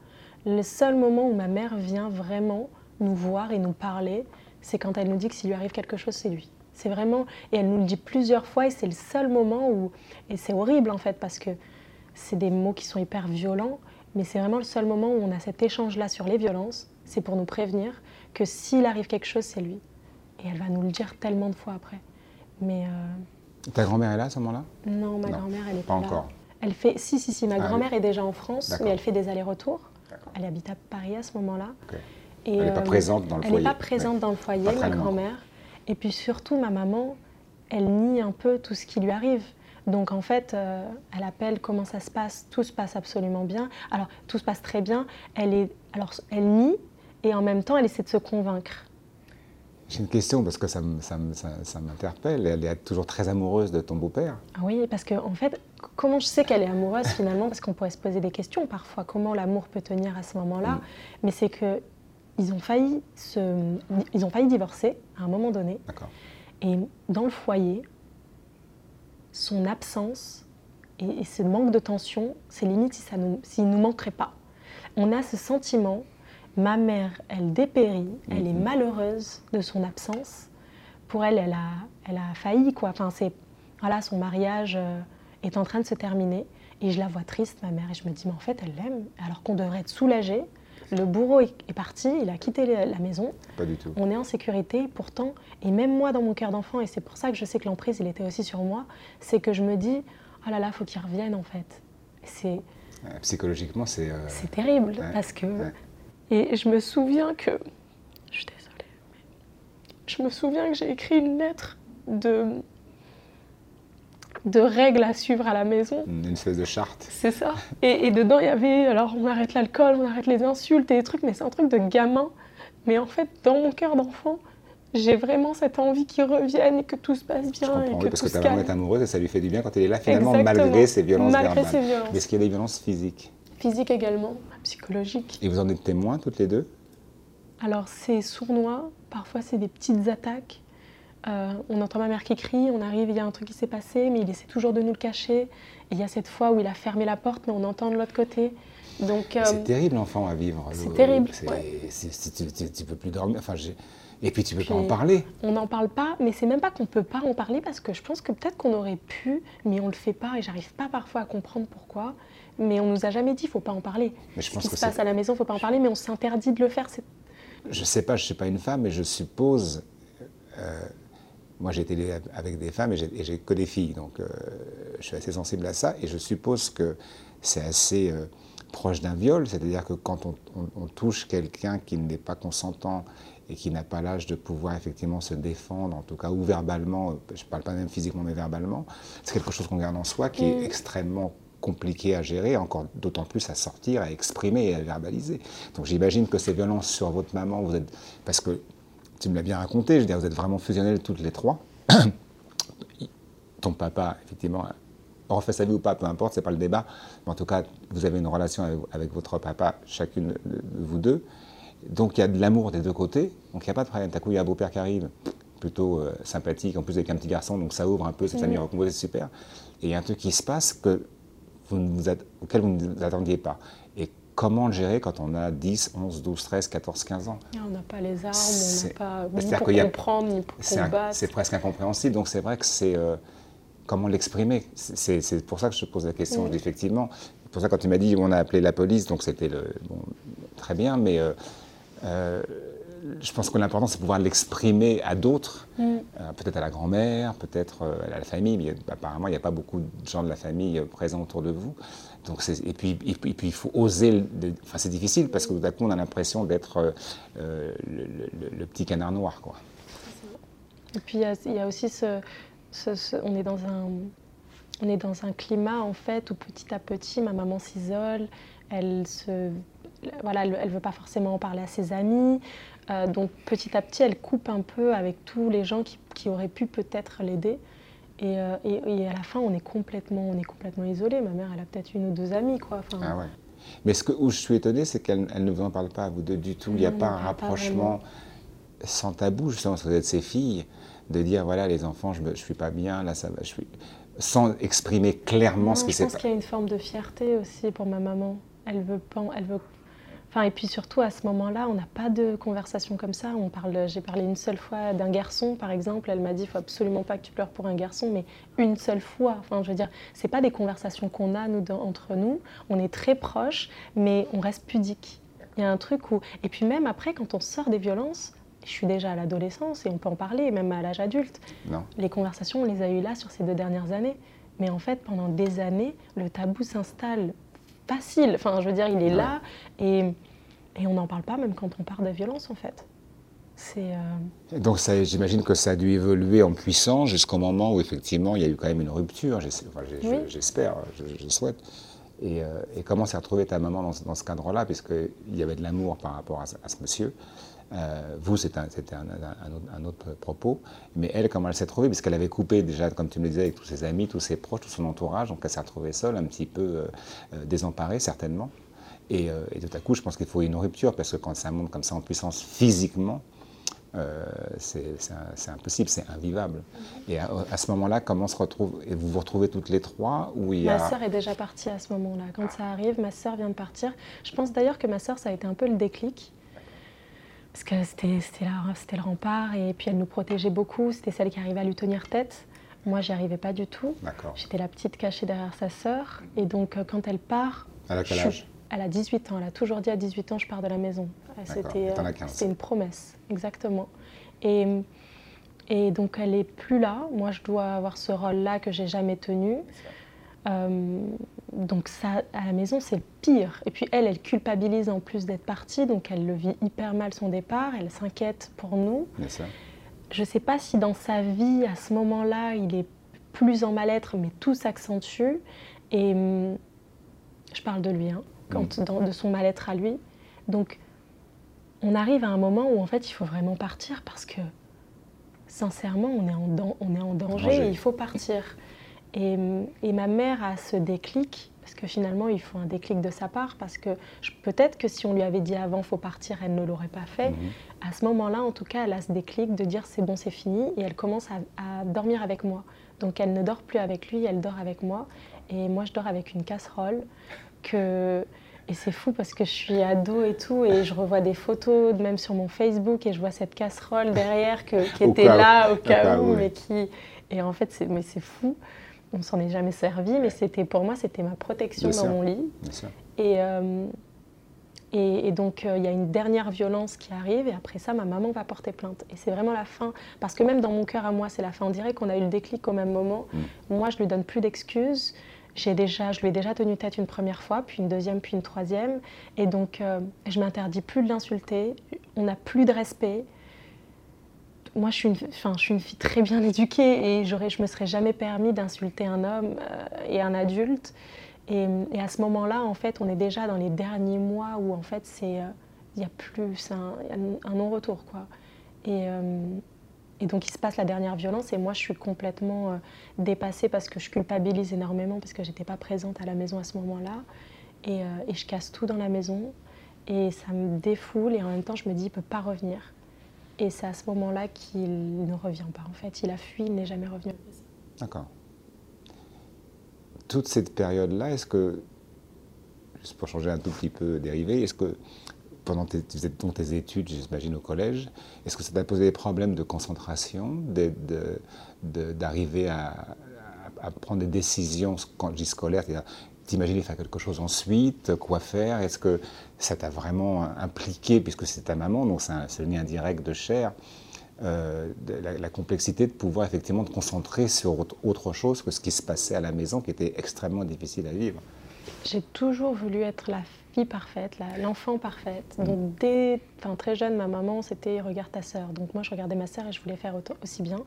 Le seul moment où ma mère vient vraiment nous voir et nous parler, c'est quand elle nous dit que s'il lui arrive quelque chose, c'est lui. C'est vraiment, et elle nous le dit plusieurs fois, et c'est le seul moment où, et c'est horrible en fait, parce que c'est des mots qui sont hyper violents, mais c'est vraiment le seul moment où on a cet échange-là sur les violences, c'est pour nous prévenir que s'il arrive quelque chose, c'est lui. Et elle va nous le dire tellement de fois après. Mais euh, Ta grand-mère est là à ce moment-là? Non, ma grand-mère, elle est pas, pas encore. Elle fait, si, si, si, ma ah, grand-mère est déjà en France, mais elle fait des allers-retours. Elle habite à Paris à ce moment-là elle n'est pas euh, présente dans le foyer. Elle n'est pas présente dans le foyer, ma grand-mère. Et puis surtout, ma maman, elle nie un peu tout ce qui lui arrive. Donc en fait, euh, elle appelle comment ça se passe, tout se passe absolument bien. Alors tout se passe très bien. Elle est, alors elle nie et en même temps, elle essaie de se convaincre. J'ai une question parce que ça, m'interpelle. Elle est toujours très amoureuse de ton beau-père. Ah oui, parce que en fait, comment je sais qu'elle est amoureuse finalement? Parce qu'on pourrait se poser des questions parfois. Comment l'amour peut tenir à ce moment-là? Mm. Mais c'est que ils ont failli, se, ils ont failli divorcer à un moment donné. Et dans le foyer, son absence et, ce manque de tension, c'est limite s'il si ne nous manquerait pas. On a ce sentiment, ma mère, elle dépérit, elle est mhm. malheureuse de son absence. Pour elle, elle a, elle a failli, quoi. Enfin, c'est, voilà, son mariage euh, est en train de se terminer. Et je la vois triste, ma mère, et je me dis, mais en fait, elle l'aime, alors qu'on devrait être soulagé Le bourreau est, parti, il a quitté la maison. Pas du tout. On est en sécurité, pourtant, et même moi dans mon cœur d'enfant, et c'est pour ça que je sais que l'emprise, il était aussi sur moi, c'est que je me dis, oh là là, faut qu'il revienne en fait. C'est psychologiquement, c'est. Euh, c'est terrible parce que. Et je me souviens que. Je suis désolée. Je me souviens que j'ai écrit une lettre de de règles à suivre à la maison. Une espèce de charte. C'est ça. Et, dedans, il y avait, alors on arrête l'alcool, on arrête les insultes et des trucs, mais c'est un truc de gamin. Mais en fait, dans mon cœur d'enfant, j'ai vraiment cette envie qu'il revienne et que tout se passe bien. Je comprends, parce que ta maman est amoureuse et ça lui fait du bien quand elle est là, finalement, malgré ses violences malgré verbales. violences. Est-ce qu'il y a des violences physiques? Physiques également, psychologiques. Et vous en êtes témoins toutes les deux? Alors c'est sournois, parfois c'est des petites attaques. Euh, on entend ma mère qui crie, on arrive, il y a un truc qui s'est passé, mais il essaie toujours de nous le cacher. Et il y a cette fois où il a fermé la porte, mais on entend de l'autre côté. Donc euh, c'est terrible, l'enfant à vivre. C'est terrible. tu, peux plus dormir. Enfin, et puis tu peux pas en parler. On n'en parle pas, mais c'est même pas qu'on peut pas en parler parce que je pense que peut-être qu'on aurait pu, mais on le fait pas et j'arrive pas parfois à comprendre pourquoi. Mais on nous a jamais dit, faut pas en parler. Mais je pense Ce qui se passe à la maison, faut pas en parler, mais on s'interdit de le faire. Je sais pas, je suis pas une femme, mais je suppose. Euh, moi, j'ai été avec des femmes et j'ai que des filles, donc euh, je suis assez sensible à ça. Et je suppose que c'est assez euh, proche d'un viol, c'est-à-dire que quand on, touche quelqu'un qui n'est pas consentant et qui n'a pas l'âge de pouvoir effectivement se défendre, en tout cas, ou verbalement, je ne parle pas même physiquement, mais verbalement, c'est quelque chose qu'on garde en soi qui est mm. extrêmement compliqué à gérer, encore d'autant plus à sortir, à exprimer et à verbaliser. Donc j'imagine que ces violences sur votre maman, vous êtes, parce que tu me l'as bien raconté, je veux dire, vous êtes vraiment fusionnelles toutes les trois. Ton papa, effectivement, refait sa vie ou pas, peu importe, c'est pas le débat. Mais en tout cas, vous avez une relation avec, votre papa, chacune de vous deux. Donc il y a de l'amour des deux côtés. Donc il n'y a pas de problème. D'un coup, il y a un beau-père qui arrive, plutôt euh, sympathique, en plus avec un petit garçon, donc ça ouvre un peu, cette famille recomposée, c'est super. Et il y a un truc qui se passe que vous auquel vous ne vous attendiez pas comment le gérer quand on a 10, 11, 12, 13, 14, 15 ans? On n'a pas les armes, on n'a pas ni pour comprendre, ni pour combattre. C'est presque incompréhensible, donc c'est vrai que c'est... Euh, comment l'exprimer? C'est pour ça que je te pose la question, mm. effectivement. C'est pour ça quand tu m'as dit on a appelé la police, donc c'était bon, très bien, mais euh, euh, je pense que l'important, c'est pouvoir l'exprimer à d'autres, mm. euh, peut-être à la grand-mère, peut-être euh, à la famille, mais apparemment, il n'y a pas beaucoup de gens de la famille euh, présents autour de vous. Donc et, puis, et, puis, il faut oser. Enfin, c'est difficile parce que tout à coup, on a l'impression d'être le, petit canard noir. Quoi. Et puis, il y, a aussi ce, on, est dans un, on est dans un climat, en fait, où petit à petit, ma maman s'isole, elle se voilà, elle ne veut pas forcément en parler à ses amis. Euh, donc petit à petit, elle coupe un peu avec tous les gens qui, auraient pu peut-être l'aider. Euh, et, à la fin, on est complètement, on est complètement isolé. Ma mère, elle a peut-être une ou deux amies, quoi. ah ouais. Mais ce que, où je suis étonné, c'est qu'elle ne vous en parle pas à vous deux du tout. Il n'y a pas un rapprochement sans tabou, justement, parce que vous êtes ses filles, de dire voilà, les enfants, je ne suis pas bien, là, ça va, je suis. sans exprimer clairement ce qui s'est passé. Je pense qu'il y a une forme de fierté aussi pour ma maman. Elle veut, pas, elle veut Enfin, et puis surtout, à ce moment-là, on n'a pas de conversation comme ça. On parle, j'ai parlé une seule fois d'un garçon, par exemple. Elle m'a dit, il faut absolument pas que tu pleures pour un garçon, mais une seule fois. Enfin, je veux dire, c'est pas des conversations qu'on a nous entre nous. On est très proches, mais on reste pudique. Il y a un truc où, et puis même après, quand on sort des violences, je suis déjà à l'adolescence et on peut en parler, même à l'âge adulte. Non. Les conversations, on les a eues là sur ces deux dernières années. Mais en fait, pendant des années, le tabou s'installe facile. Enfin, je veux dire, il est là et, et on n'en parle pas même quand on parle de violence en fait. C'est. Euh... Donc j'imagine que ça a dû évoluer en puissance jusqu'au moment où effectivement il y a eu quand même une rupture. J'espère, je, souhaite. Et, euh, et, comment s'est retrouvée ta maman dans, dans ce cadre-là, puisqu'il y avait de l'amour par rapport à, à ce monsieur? Euh, vous, c'était un, autre propos. Mais elle, comment elle s'est trouvée? Puisqu'elle avait coupé déjà, comme tu me le disais, avec tous ses amis, tous ses proches, tout son entourage. Donc elle s'est retrouvée seule, un petit peu euh, euh, désemparée, certainement. Et, tout à coup, je pense qu'il faut une rupture, parce que quand ça monte comme ça en puissance physiquement, c'est impossible, c'est invivable. Et à, ce moment-là, comment se retrouve? Et Vous vous retrouvez toutes les trois ou il y a... Ma sœur est déjà partie à ce moment-là. Quand ça arrive, ma sœur vient de partir. Je pense d'ailleurs que ma sœur, ça a été un peu le déclic parce que c'était le rempart et puis elle nous protégeait beaucoup. C'était celle qui arrivait à lui tenir tête. Moi, j'y arrivais pas du tout. J'étais la petite cachée derrière sa sœur. Et donc, euh, quand elle part. À quel âge? Elle a 18 ans, elle a toujours dit à 18 ans, je pars de la maison. C'était une promesse, exactement. Et, et donc elle est plus là. Moi, je dois avoir ce rôle-là que j'ai jamais tenu. Euh, donc ça, à la maison, c'est pire. Et puis elle, elle culpabilise en plus d'être partie, donc elle le vit hyper mal son départ, elle s'inquiète pour nous. Je ne sais pas si dans sa vie, à ce moment-là, il est plus en mal-être, mais tout s'accentue. Et hum, je parle de lui, hein, quand, mm. de son mal-être à lui. Donc on arrive à un moment où en fait il faut vraiment partir parce que sincèrement on est en, on est en danger, et il faut partir. Et, ma mère a ce déclic, parce que finalement il faut un déclic de sa part, parce que peut-être que si on lui avait dit avant faut partir, elle ne l'aurait pas fait. Mhm. À ce moment-là, en tout cas, elle a ce déclic de dire c'est bon, c'est fini, et elle commence à, dormir avec moi. Donc elle ne dort plus avec lui, elle dort avec moi, et moi je dors avec une casserole que et c'est fou parce que je suis ado et tout, et je revois des photos, même sur mon Facebook, et je vois cette casserole derrière qui était là au cas, où, mais qui. Et en fait, mais c'est fou. On s'en est jamais servi, mais c'était pour moi, c'était ma protection dans mon lit. Euh, et, et, donc, euh, il y a une dernière violence qui arrive, et après ça, ma maman va porter plainte. Et c'est vraiment la fin. Parce que même dans mon cœur à moi, c'est la fin. On dirait qu'on a eu le déclic au même moment. Mm. Moi, je lui donne plus d'excuses déjà, je lui ai déjà tenu tête une première fois, puis une deuxième, puis une troisième. Et donc, euh, je m'interdis plus de l'insulter. On n'a plus de respect. Moi, je suis, une, fille très bien éduquée et je me serais jamais permis d'insulter un homme euh, et un adulte. Et, à ce moment-là, en fait, on est déjà dans les derniers mois où, en fait, c'est, euh, il y a plus, un, non-retour, quoi. Et, et donc il se passe la dernière violence et moi je suis complètement euh, dépassée parce que je culpabilise énormément parce que j'étais pas présente à la maison à ce moment-là. Et, euh, et, je casse tout dans la maison et ça me défoule et en même temps je me dis il peut pas revenir. Et c'est à ce moment-là qu'il ne revient pas en fait. Il a fui, il n'est jamais revenu. D'accord. Toute cette période-là, est-ce que, juste pour changer un tout petit peu dérivé, est-ce que pendant tes, tes études, j'imagine, au collège, est-ce que ça t'a posé des problèmes de concentration, d'arriver à, prendre des décisions, quand je dis scolaire, t'imaginer faire quelque chose ensuite, quoi faire? Est-ce que ça t'a vraiment impliqué, puisque c'est ta maman, donc c'est un, lien direct de chair, euh, la, la, complexité de pouvoir effectivement te concentrer sur autre chose que ce qui se passait à la maison, qui était extrêmement difficile à vivre. J'ai toujours voulu être la fille parfaite, l'enfant parfaite. Mm. Donc dès très jeune, ma maman, c'était regarde ta sœur. Donc moi, je regardais ma sœur et je voulais faire aussi bien.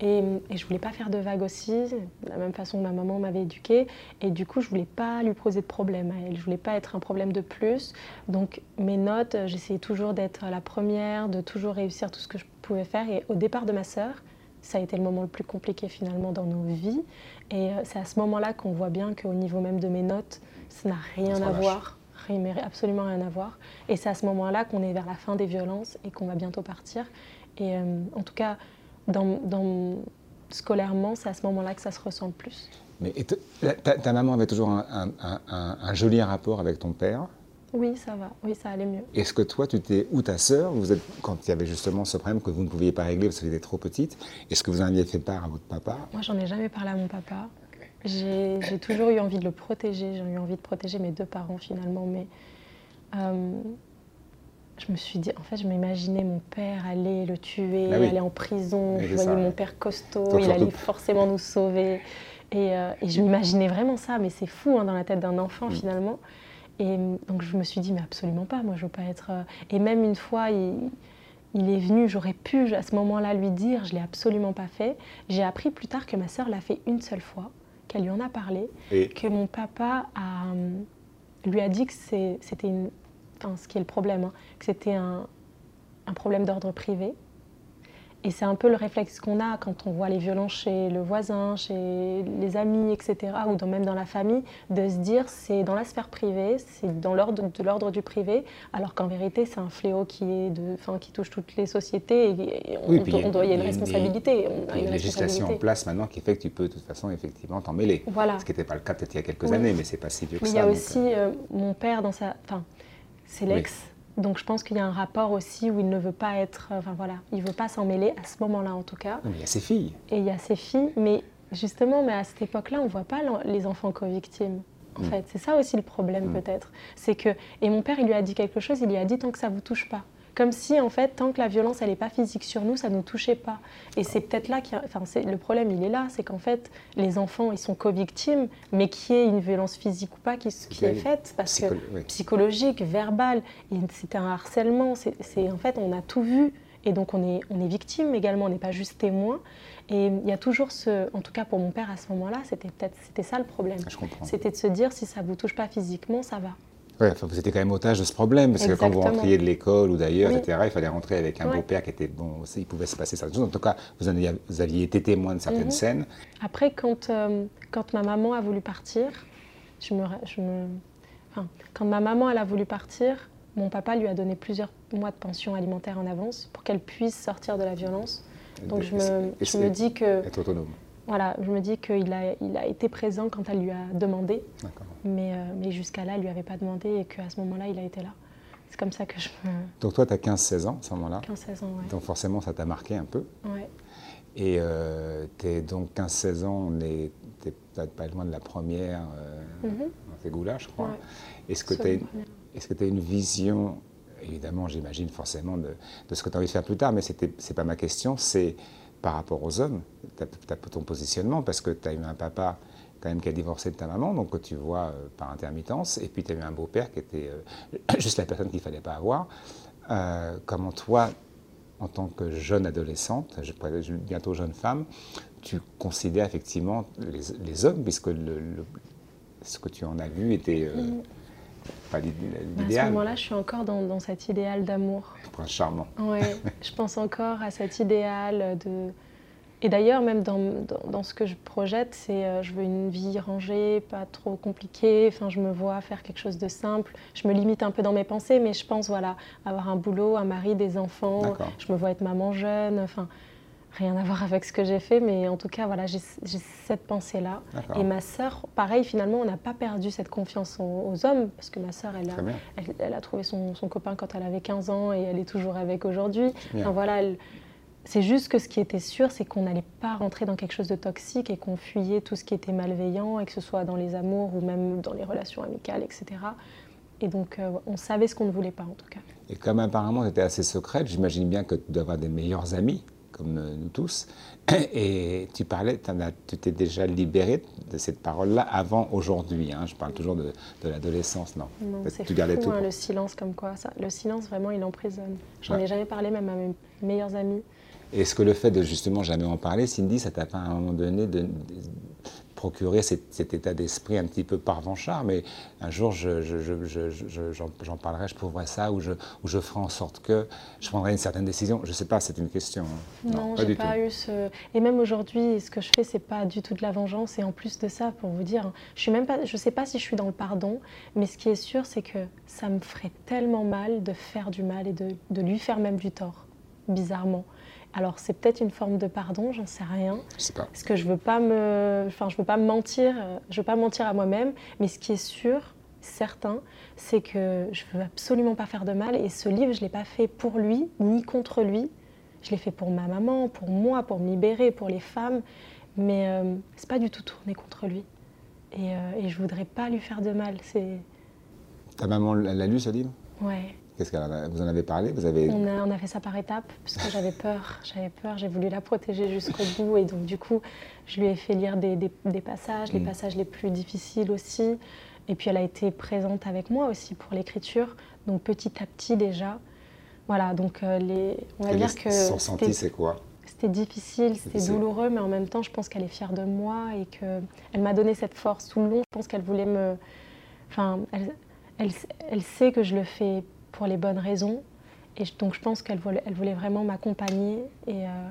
Et, et, je voulais pas faire de vagues aussi, de la même façon que ma maman m'avait éduquée. Et du coup, je voulais pas lui poser de problème à elle. Je voulais pas être un problème de plus. Donc mes notes, j'essayais toujours d'être la première, de toujours réussir tout ce que je pouvais faire. Et au départ de ma sœur, ça a été le moment le plus compliqué finalement dans nos vies. Et euh, c'est à ce moment-là qu'on voit bien qu'au niveau même de mes notes, ça n'a rien à voir mais absolument rien à voir. Et c'est à ce moment-là qu'on est vers la fin des violences et qu'on va bientôt partir. Et euh, en tout cas, dans, scolairement, c'est à ce moment-là que ça se ressent le plus. Mais ta, maman avait toujours un, joli rapport avec ton père? Oui, ça va. Oui, ça allait mieux. Est-ce que toi, tu t'es ou ta sœur, vous êtes, quand il y avait justement ce problème que vous ne pouviez pas régler parce que vous étiez trop petite, est-ce que vous en aviez fait part à votre papa? Moi, j'en ai jamais parlé à mon papa. J'ai toujours eu envie de le protéger, j'ai eu envie de protéger mes deux parents finalement, mais euh, je me suis dit, en fait, je m'imaginais mon père aller le tuer, bah aller en prison, je voyais mon père costaud, il allait forcément nous sauver. Et, euh, et je m'imaginais vraiment ça, mais c'est fou hein, dans la tête d'un enfant mm. finalement. Et donc je me suis dit, mais absolument pas, moi je veux pas être. Euh, et même une fois, il, il est venu, j'aurais pu à ce moment-là lui dire, je l'ai absolument pas fait. J'ai appris plus tard que ma sœur l'a fait une seule fois qu'elle lui en a parlé, que mon papa a, euh, lui a dit que c'était une, enfin, ce qui est le problème, hein, que c'était un, un problème d'ordre privé et c'est un peu le réflexe qu'on a quand on voit les violences chez le voisin, chez les amis, etc., ou même dans la famille, de se dire c'est dans la sphère privée, c'est dans l'ordre de l'ordre du privé, alors qu'en vérité c'est un fléau qui, est de, enfin, qui touche toutes les sociétés et on, doit, y avoir une responsabilité. Il y a une législation en place maintenant qui fait que tu peux de toute façon effectivement t'en mêler. Voilà. Ce qui n'était pas le cas peut-être il y a quelques années, mais c'est pas si vieux que ça. Il y a aussi euh, mon père dans sa, enfin, c'est l'ex. Donc je pense qu'il y a un rapport aussi où il ne veut pas être, enfin voilà, il veut pas s'en mêler à ce moment-là en tout cas. Mais il y a ses filles. Et il y a ses filles, mais justement, mais à cette époque-là, on voit pas les enfants co-victimes. en fait. C'est ça aussi le problème peut-être. C'est que et mon père, il lui a dit quelque chose. Il lui a dit tant que ça vous touche pas. Comme si, en fait, tant que la violence, elle n'est pas physique sur nous, ça ne nous touchait pas. Et c'est peut-être là, enfin, le problème, il est là, c'est qu'en fait, les enfants, ils sont co-victimes, mais qu'il y ait une violence physique ou pas qui, qui est faite, parce que psychologique, verbale, c'était un harcèlement, c'est en fait, on a tout vu. Et donc, on est, on est victime également, on n'est pas juste témoin. Et il y a toujours ce, en tout cas pour mon père à ce moment-là, c'était peut-être c'était ça le problème. Ah, c'était de se dire si ça vous touche pas physiquement, ça va. Ouais, enfin, vous étiez quand même otage de ce problème, parce que quand vous rentriez de l'école ou d'ailleurs, etc., il fallait rentrer avec un beau-père qui était bon il pouvait se passer certaines choses. En tout cas, vous, aviez, vous aviez été témoin de certaines mhm. scènes. Après, quand, euh, quand ma maman a voulu partir, je me, je me, enfin, quand ma maman elle a voulu partir, mon papa lui a donné plusieurs mois de pension alimentaire en avance pour qu'elle puisse sortir de la violence. Donc je me, je me dis que... Être autonome. Voilà, je me dis qu'il a, il a été présent quand elle lui a demandé, mais, euh, mais jusqu'à là, elle ne lui avait pas demandé et qu'à ce moment-là, il a été là. C'est comme ça que je me... Donc toi, tu as 15-16 ans à ce moment-là 15-16 ans, oui. Donc forcément, ça t'a marqué un peu. Oui. Et euh, es donc 15-16 ans, on est peut-être pas loin de la première euh, mm -hmm. dans je crois. Est-ce que tu as, est as, une vision, évidemment, j'imagine forcément, de, de, ce que tu as envie de faire plus tard, mais ce n'est pas ma question, c'est par rapport aux hommes, tu as, ton positionnement, parce que tu as eu un papa quand même qui a divorcé de ta maman, donc que tu vois euh, par intermittence, et puis tu as eu un beau-père qui était euh, juste la personne qu'il ne fallait pas avoir. Euh, comment toi, en tant que jeune adolescente, je bientôt jeune femme, tu considères effectivement les, hommes, puisque ce que tu en as vu était... Pas l'idéal. À ce moment-là, je suis encore dans, cet idéal d'amour. Prince charmant. Oui, je pense encore à cet idéal de. Et d'ailleurs, même dans, dans, ce que je projette, c'est euh, je veux une vie rangée, pas trop compliquée. Enfin, je me vois faire quelque chose de simple. Je me limite un peu dans mes pensées, mais je pense voilà avoir un boulot, un mari, des enfants. Je me vois être maman jeune. Enfin, rien à voir avec ce que j'ai fait, mais en tout cas, voilà, j'ai cette pensée-là. Et ma sœur, pareil, finalement, on n'a pas perdu cette confiance aux, hommes, parce que ma sœur, elle, elle, a trouvé son, copain quand elle avait 15 ans et elle est toujours avec aujourd'hui. Enfin, voilà, c'est juste que ce qui était sûr, c'est qu'on n'allait pas rentrer dans quelque chose de toxique et qu'on fuyait tout ce qui était malveillant, et que ce soit dans les amours ou même dans les relations amicales, etc. Et donc, euh, on savait ce qu'on ne voulait pas, en tout cas. Et comme apparemment, tu étais assez secrète, j'imagine bien que tu dois avoir des meilleurs amis comme nous tous. Et tu parlais, tu t'es déjà libéré de cette parole-là avant aujourd'hui. Hein. Je parle toujours de, l'adolescence, non Non, c'est fou, tout. Hein, le silence comme quoi. Ça, le silence, vraiment, il emprisonne. J'en ai jamais parlé, même à mes meilleurs amis. Est-ce que le fait de justement jamais en parler, Cindy, ça t'a pas à un moment donné de, procurer cet, état d'esprit un petit peu parvanchard, mais un jour j'en je, parlerai, je prouverai ça, ou je, ou je ferai en sorte que je prendrai une certaine décision. Je ne sais pas, c'est une question. Hein. Non, non j'ai pas, eu ce. Et même aujourd'hui, ce que je fais, c'est pas du tout de la vengeance. Et en plus de ça, pour vous dire, je suis même pas, je sais pas si je suis dans le pardon, mais ce qui est sûr, c'est que ça me ferait tellement mal de faire du mal et de, de lui faire même du tort, bizarrement. Alors c'est peut-être une forme de pardon, j'en sais rien. Je sais pas. Parce que je veux pas me, enfin je veux pas me mentir, euh, je veux pas mentir à moi-même. Mais ce qui est sûr, certain, c'est que je veux absolument pas faire de mal. Et ce livre, je l'ai pas fait pour lui ni contre lui. Je l'ai fait pour ma maman, pour moi, pour me libérer, pour les femmes. Mais euh, c'est pas du tout tourné contre lui. Et, euh, et je voudrais pas lui faire de mal. C'est. Ta maman l'a lu ce livre Ouais. Qu'est-ce qu'elle Vous en avez parlé Vous avez... On a, on, a, fait ça par étapes, parce que j'avais peur. J'avais peur, j'ai voulu la protéger jusqu'au bout. Et donc, du coup, je lui ai fait lire des, des, passages, les mm. passages les plus difficiles aussi. Et puis, elle a été présente avec moi aussi pour l'écriture. Donc, petit à petit, déjà. Voilà, donc, euh, les, on va dire que. Son ressenti, c'est quoi? c'était difficile, c'était douloureux, mais en même temps, je pense qu'elle est fière de moi et qu'elle m'a donné cette force tout le long. Je pense qu'elle voulait me. Enfin, elle, elle, elle, sait que je le fais pour les bonnes raisons. Et donc je pense qu'elle voulait, elle voulait vraiment m'accompagner et, euh,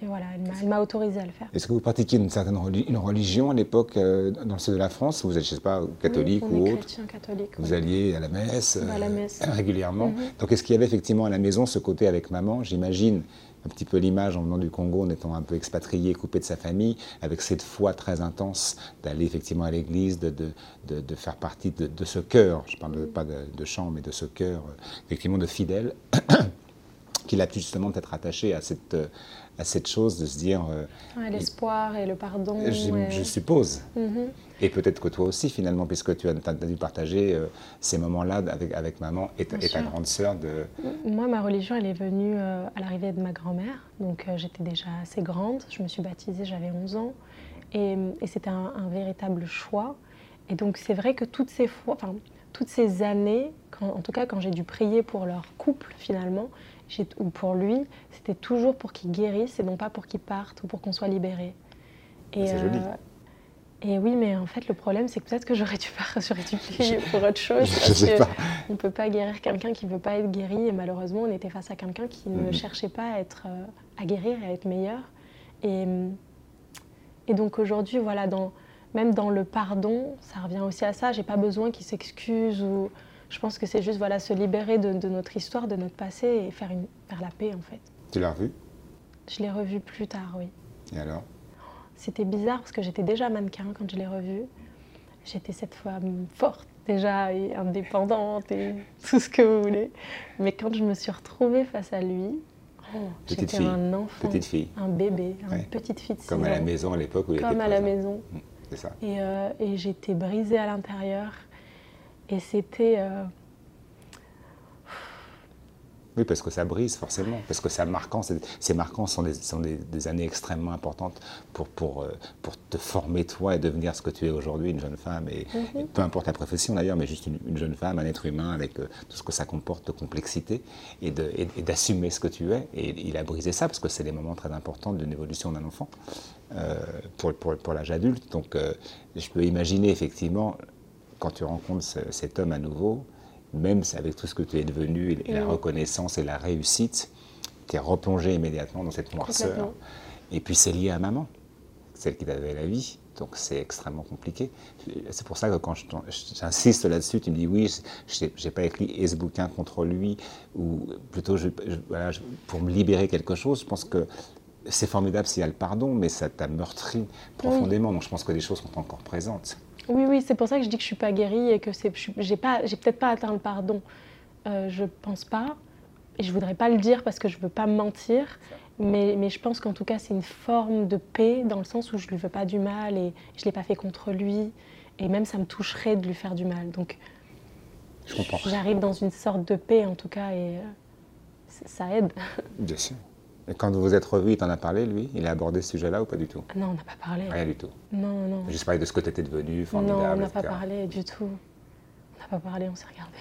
et, voilà, elle m'a autorisé à le faire. Est-ce que vous pratiquiez une certaine une religion à l'époque euh, dans le sud de la France? Vous êtes, je sais pas, catholique ou autre? chrétien, catholique. Vous alliez à la messe, à la messe. Euh, régulièrement. Mhm. Donc est-ce qu'il y avait effectivement à la maison ce côté avec maman? J'imagine un petit peu l'image en venant du Congo, en étant un peu expatrié, coupé de sa famille, avec cette foi très intense d'aller effectivement à l'église, de, de, de, faire partie de, ce cœur, je ne parle pas de, chant, mais de ce cœur, effectivement, de fidèles. qu'il a pu justement être attaché à cette, à cette chose de se dire. Euh, L'espoir et le pardon. Je, suppose. Mhm. Et peut-être que toi aussi, finalement, puisque tu as, dû partager euh, ces moments-là avec, avec maman et ta, grande sœur. De... Moi, ma religion, elle est venue euh, à l'arrivée de ma grand-mère. Donc, j'étais déjà assez grande. Je me suis baptisée, j'avais 11 ans. Et, et c'était un, véritable choix. Et donc, c'est vrai que toutes ces fois, enfin, toutes ces années, en tout cas quand j'ai dû prier pour leur couple finalement, ou pour lui, c'était toujours pour qu'il guérisse et non pas pour qu'il parte ou pour qu'on soit libéré. Et, c'est joli. Et oui, mais en fait, le problème, c'est que peut-être que j'aurais dû, dû pour autre chose. Je sais pas. On ne peut pas guérir quelqu'un qui ne veut pas être guéri. Et malheureusement, on était face à quelqu'un qui ne mhm. cherchait pas à, être, euh, à guérir et à être meilleur. Et, et donc aujourd'hui, voilà, dans, même dans le pardon, ça revient aussi à ça. J'ai pas besoin qu'il s'excuse ou je pense que c'est juste voilà, se libérer de, notre histoire, de notre passé et faire, une, faire la paix en fait. Tu l'as revu? Je l'ai revu plus tard, oui. Et alors? C'était bizarre parce que j'étais déjà mannequin quand je l'ai revu. J'étais cette femme forte déjà et indépendante et tout ce que vous voulez. Mais quand je me suis retrouvée face à lui, oh, j'étais un enfant, petite fille. un bébé, une petite fille de Comme à la maison à l'époque où il Comme à la maison. Mm, c'est ça. Et, euh, et j'étais brisée à l'intérieur. Et c'était. Euh, oui, parce que ça brise forcément, parce que marquant. Ces marquants sont, des, sont des, années extrêmement importantes pour, pour, euh, pour te former toi et devenir ce que tu es aujourd'hui, une jeune femme. Et, mhm. peu importe la profession d'ailleurs, mais juste une, jeune femme, un être humain avec euh, tout ce que ça comporte de complexité et d'assumer ce que tu es. Et il a brisé ça parce que c'est des moments très importants d'une évolution d'un enfant pour, pour, pour l'âge adulte. Donc je peux imaginer effectivement quand tu rencontres cet homme à nouveau, même avec tout ce que tu es devenu, et, la reconnaissance et la réussite, tu es replongé immédiatement dans cette noirceur. Et puis c'est lié à maman, celle qui t'avait la vie. Donc c'est extrêmement compliqué. C'est pour ça que quand j'insiste là-dessus, tu me dis oui, je n'ai pas écrit ce bouquin contre lui, ou plutôt je, pour me libérer quelque chose. Je pense que c'est formidable s'il y a le pardon, mais ça t'a meurtri profondément. Donc je pense que les choses sont encore présentes. Oui, oui, c'est pour ça que je dis que je suis pas guérie et que j'ai pas, j'ai peut-être pas atteint le pardon. Euh, je pense pas, et je voudrais pas le dire parce que je veux pas mentir, mais, mais je pense qu'en tout cas c'est une forme de paix dans le sens où je lui veux pas du mal et je l'ai pas fait contre lui, et même ça me toucherait de lui faire du mal. Donc, J'arrive dans une sorte de paix en tout cas et euh, ça aide. Bien sûr. Et quand vous vous êtes revus, il t'en a parlé, lui? Il a abordé ce sujet-là ou pas du tout? Non, on n'a pas parlé. Rien du tout Non, non. Juste parlé de ce que tu étais devenu, formidable, Non, on n'a pas parlé du tout. On n'a pas parlé, on s'est regardé.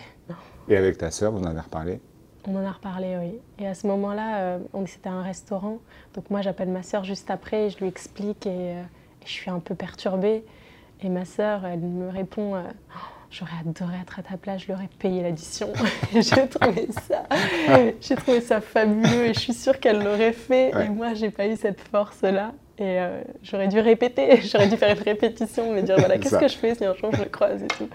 Et avec ta sœur, vous en avez reparlé? On en a reparlé, oui. Et à ce moment-là, euh, c'était un restaurant. Donc moi, j'appelle ma sœur juste après, je lui explique et, euh, je suis un peu perturbée. Et ma sœur, elle me répond... Euh, j'aurais adoré être à ta place, je lui aurais payé l'addition. j'ai trouvé ça, j'ai trouvé ça fabuleux et je suis sûre qu'elle l'aurait fait. Et moi, j'ai pas eu cette force-là. Et euh, j'aurais dû répéter, j'aurais dû faire une répétition, me dire voilà, qu'est-ce que je fais si un jour je le croise et tout.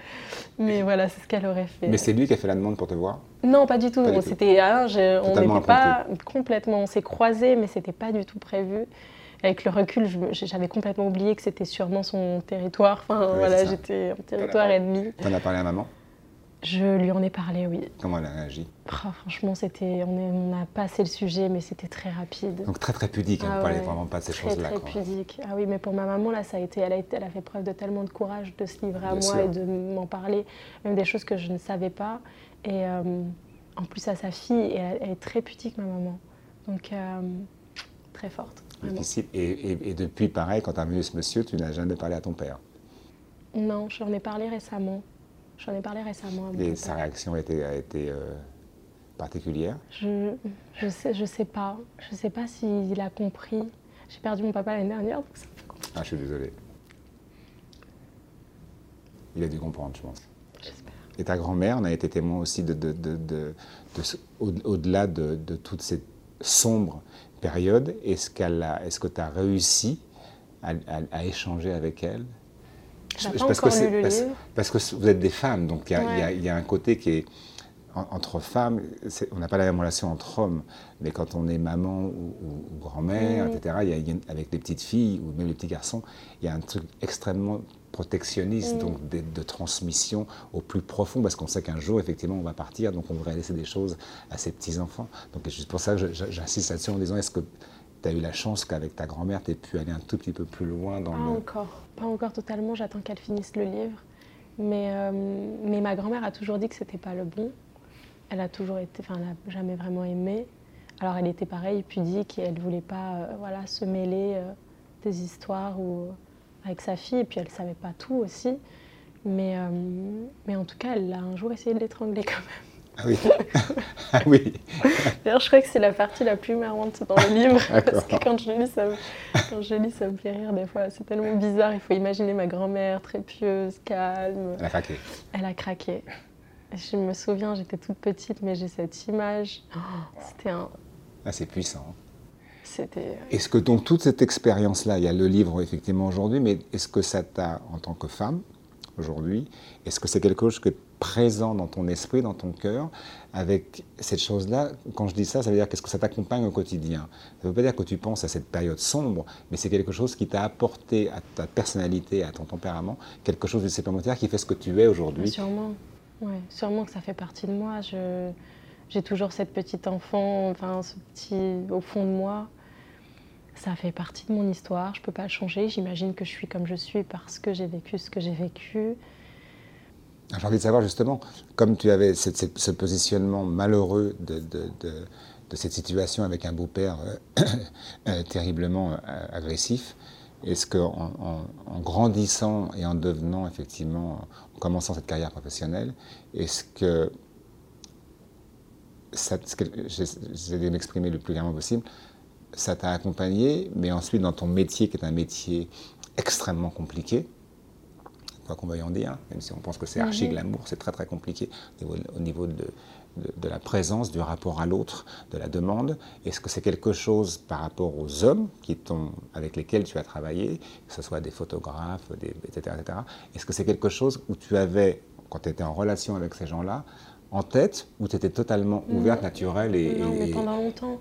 Mais voilà, c'est ce qu'elle aurait fait. Mais c'est lui qui a fait la demande pour te voir? Non, pas du tout. C'était, hein, on n'était pas complètement, on s'est croisés, mais c'était pas du tout prévu avec le recul, j'avais complètement oublié que c'était sûrement son territoire. Enfin, voilà, j'étais en territoire ennemi. en as parlé à maman? Je lui en ai parlé, oui. Comment elle a réagi? Oh, Franchement, c'était, on, a passé le sujet, mais c'était très rapide. Donc très très pudique, elle ne parlait vraiment pas de ces choses-là. Très très pudique. Ah oui, mais pour ma maman, là, ça a été, elle a, elle a fait preuve de tellement de courage de se livrer à moi et de m'en parler, même des choses que je ne savais pas. Et euh, en plus à sa fille, et elle, est très pudique, ma maman. Donc euh, très forte. Et, depuis, pareil, quand tu as vu ce monsieur, tu n'as jamais parlé à ton père Non, j'en ai parlé récemment. J'en ai parlé récemment. et sa réaction a été, a été euh, particulière? Je je sais, je sais pas. Je sais pas s'il a compris. J'ai perdu mon papa l'année dernière, donc ça Ah, je suis désolée. Il a dû comprendre, je pense. J'espère. Et ta grand-mère, on a été témoin aussi de, de, de, de au-delà de, toutes ces sombres période, est-ce qu'elle est-ce que tu as réussi à, échanger avec elle? Parce, que parce, que vous êtes des femmes, donc il y, a un côté qui est entre femmes, on n'a pas la même relation entre hommes, mais quand on est maman ou, grand-mère, etc., y a, avec les petites filles ou même les petits garçons, il y a un truc extrêmement protectionniste, mm. donc de, transmission au plus profond, parce qu'on sait qu'un jour, effectivement, on va partir, donc on voudrait laisser des choses à ses petits-enfants. Donc c'est juste pour ça que j'insiste là-dessus en disant, est-ce que tu as eu la chance qu'avec ta grand-mère, tu aies pu aller un tout petit peu plus loin dans pas le... encore, pas encore totalement, j'attends qu'elle finisse le livre. Mais, euh, mais ma grand-mère a toujours dit que c'était pas le bon. Elle a toujours été, enfin, elle n'a jamais vraiment aimé. Alors elle était pareille, pudique, et elle voulait pas euh, voilà, se mêler euh, des histoires ou, avec sa fille, et puis elle savait pas tout aussi. Mais, mais en tout cas, elle a un jour essayé de l'étrangler quand même. Ah oui. ah oui. D'ailleurs, je crois que c'est la partie la plus marrante dans le livre. parce que quand je lis, ça, quand je lis, ça me fait rire des fois. C'est tellement bizarre. Il faut imaginer ma grand-mère très pieuse, calme. Elle a craqué. Elle a craqué. Je me souviens, j'étais toute petite, mais j'ai cette image. Oh, c'était un. Ah, c'est puissant. Euh, est-ce que donc toute cette expérience-là, il y a le livre effectivement aujourd'hui, mais est-ce que ça t'a, en tant que femme, aujourd'hui, est-ce que c'est quelque chose que présent dans ton esprit, dans ton cœur, avec cette chose-là? Quand je dis ça, ça veut dire qu'est-ce que ça t'accompagne au quotidien? Ça ne veut pas dire que tu penses à cette période sombre, mais c'est quelque chose qui t'a apporté à ta personnalité, à ton tempérament, quelque chose de supplémentaire qui fait ce que tu es aujourd'hui. Sûrement, ouais, sûrement que ça fait partie de moi. Je, j'ai toujours cette petite enfant, enfin ce petit au fond de moi. Ça fait partie de mon histoire, je ne peux pas le changer. J'imagine que je suis comme je suis parce que j'ai vécu ce que j'ai vécu. J'ai envie de savoir justement, comme tu avais ce positionnement malheureux de, cette situation avec un beau-père euh, euh, terriblement euh, agressif, est-ce qu'en en, grandissant et en devenant effectivement, en commençant cette carrière professionnelle, est-ce que, j'essaie de m'exprimer le plus clairement possible, ça t'a accompagné, mais ensuite dans ton métier qui est un métier extrêmement compliqué, quoi qu'on veuille en dire, même si on pense que c'est archi mhm. glamour, c'est très très compliqué au niveau, de, de, la présence, du rapport à l'autre, de la demande. Est-ce que c'est quelque chose par rapport aux hommes qui avec lesquels tu as travaillé, que ce soit des photographes, des, etc., etc. Est-ce que c'est quelque chose où tu avais, quand tu étais en relation avec ces gens-là, en tête, où tu étais totalement ouverte, naturelle et, Non, mais pendant longtemps.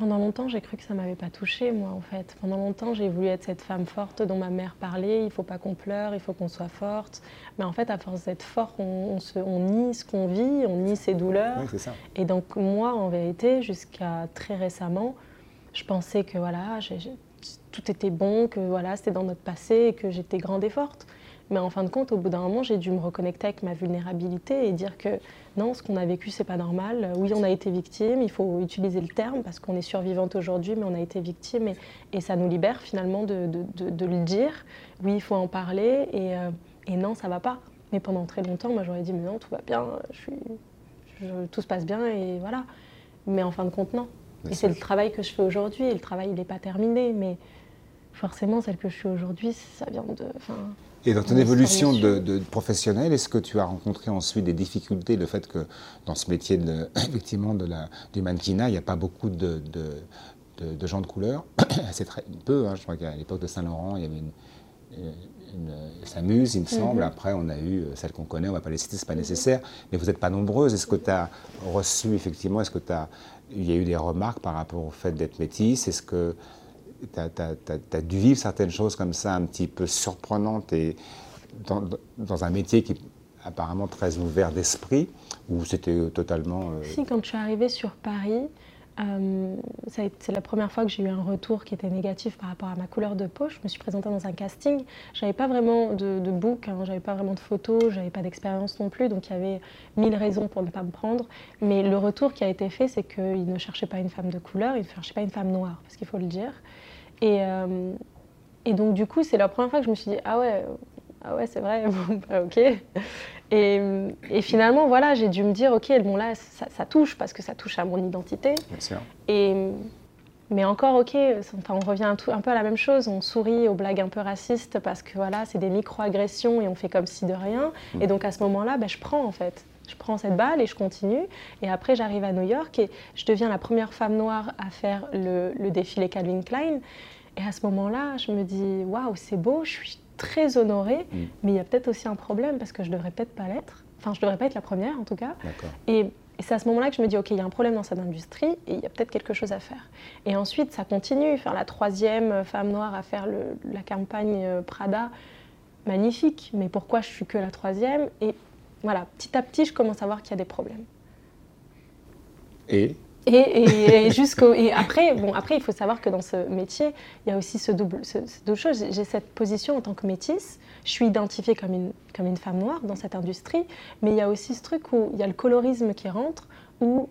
Pendant longtemps, j'ai cru que ça m'avait pas touchée, moi, en fait. Pendant longtemps, j'ai voulu être cette femme forte dont ma mère parlait. Il faut pas qu'on pleure, il faut qu'on soit forte. Mais en fait, à force d'être fort, on, se, on, nie ce qu'on vit, on nie ses douleurs. Oui, ça. Et donc, moi, en vérité, jusqu'à très récemment, je pensais que voilà, tout était bon, que voilà, c'était dans notre passé et que j'étais grande et forte. Mais en fin de compte, au bout d'un moment, j'ai dû me reconnecter avec ma vulnérabilité et dire que non, ce qu'on a vécu, c'est pas normal. Oui, on a été victime, il faut utiliser le terme parce qu'on est survivante aujourd'hui, mais on a été victime et, et ça nous libère finalement de, de, de, le dire. Oui, il faut en parler et, euh, et, non, ça va pas. Mais pendant très longtemps, moi j'aurais dit, mais non, tout va bien, je suis, tout se passe bien et voilà. Mais en fin de compte, non. et c'est le travail que je fais aujourd'hui et le travail, il n'est pas terminé, mais forcément, celle que je suis aujourd'hui, ça vient de. Et dans ton évolution de, professionnelle, est-ce que tu as rencontré ensuite des difficultés, le fait que dans ce métier de, effectivement de la, du mannequinat, il n'y a pas beaucoup de, de gens de couleur, c'est très peu, hein, je crois qu'à l'époque de Saint-Laurent, il y avait une, une, s'amuse, il me semble. Mhm. Après, on a eu euh, celle qu'on connaît, on ne va pas les citer, ce n'est pas nécessaire. Mais vous n'êtes pas nombreuses. Est-ce que tu as reçu, effectivement, est-ce que tu as, il y a eu des remarques par rapport au fait d'être métisse? Est-ce que tu as, dû vivre certaines choses comme ça, un petit peu surprenantes, et dans, un métier qui est apparemment très ouvert d'esprit, ou c'était totalement... Euh, si, quand je suis arrivée sur Paris, euh, c'est la première fois que j'ai eu un retour qui était négatif par rapport à ma couleur de peau. Je me suis présentée dans un casting. J'avais pas vraiment de, book, hein. j'avais pas vraiment de photos, j'avais pas d'expérience non plus, donc il y avait mille raisons pour ne pas me prendre. Mais le retour qui a été fait, c'est qu'il ne cherchait pas une femme de couleur, il ne cherchait pas une femme noire, parce qu'il faut le dire. Et, euh, et donc, du coup, c'est la première fois que je me suis dit Ah ouais, ah ouais c'est vrai, bah, ok. Et, et, finalement, voilà, j'ai dû me dire Ok, bon là, ça, touche, parce que ça touche à mon identité. Bien sûr. Et, mais encore, ok, enfin, on revient un, un, peu à la même chose. On sourit aux blagues un peu racistes parce que voilà, c'est des micro-agressions et on fait comme si de rien. Mm. Et donc à ce moment-là, ben, je prends en fait je prends cette balle et je continue. Et après, j'arrive à New York et je deviens la première femme noire à faire le, défilé Calvin Klein. Et à ce moment-là, je me dis, waouh, c'est beau, je suis très honorée, mm. mais il y a peut-être aussi un problème parce que je devrais peut-être pas l'être. Enfin, je devrais pas être la première en tout cas. Et, c'est à ce moment-là que je me dis, OK, il y a un problème dans cette industrie et il y a peut-être quelque chose à faire. Et ensuite, ça continue. Faire la troisième femme noire à faire la campagne euh, Prada, magnifique, mais pourquoi je suis que la troisième? Et voilà, petit à petit, je commence à voir qu'il y a des problèmes. Et et, jusqu'au et après bon après il faut savoir que dans ce métier il y a aussi ce double ce, double chose. J'ai cette position en tant que métisse. Je suis identifiée comme une comme une femme noire dans cette industrie. Mais il y a aussi ce truc où il y a le colorisme qui rentre où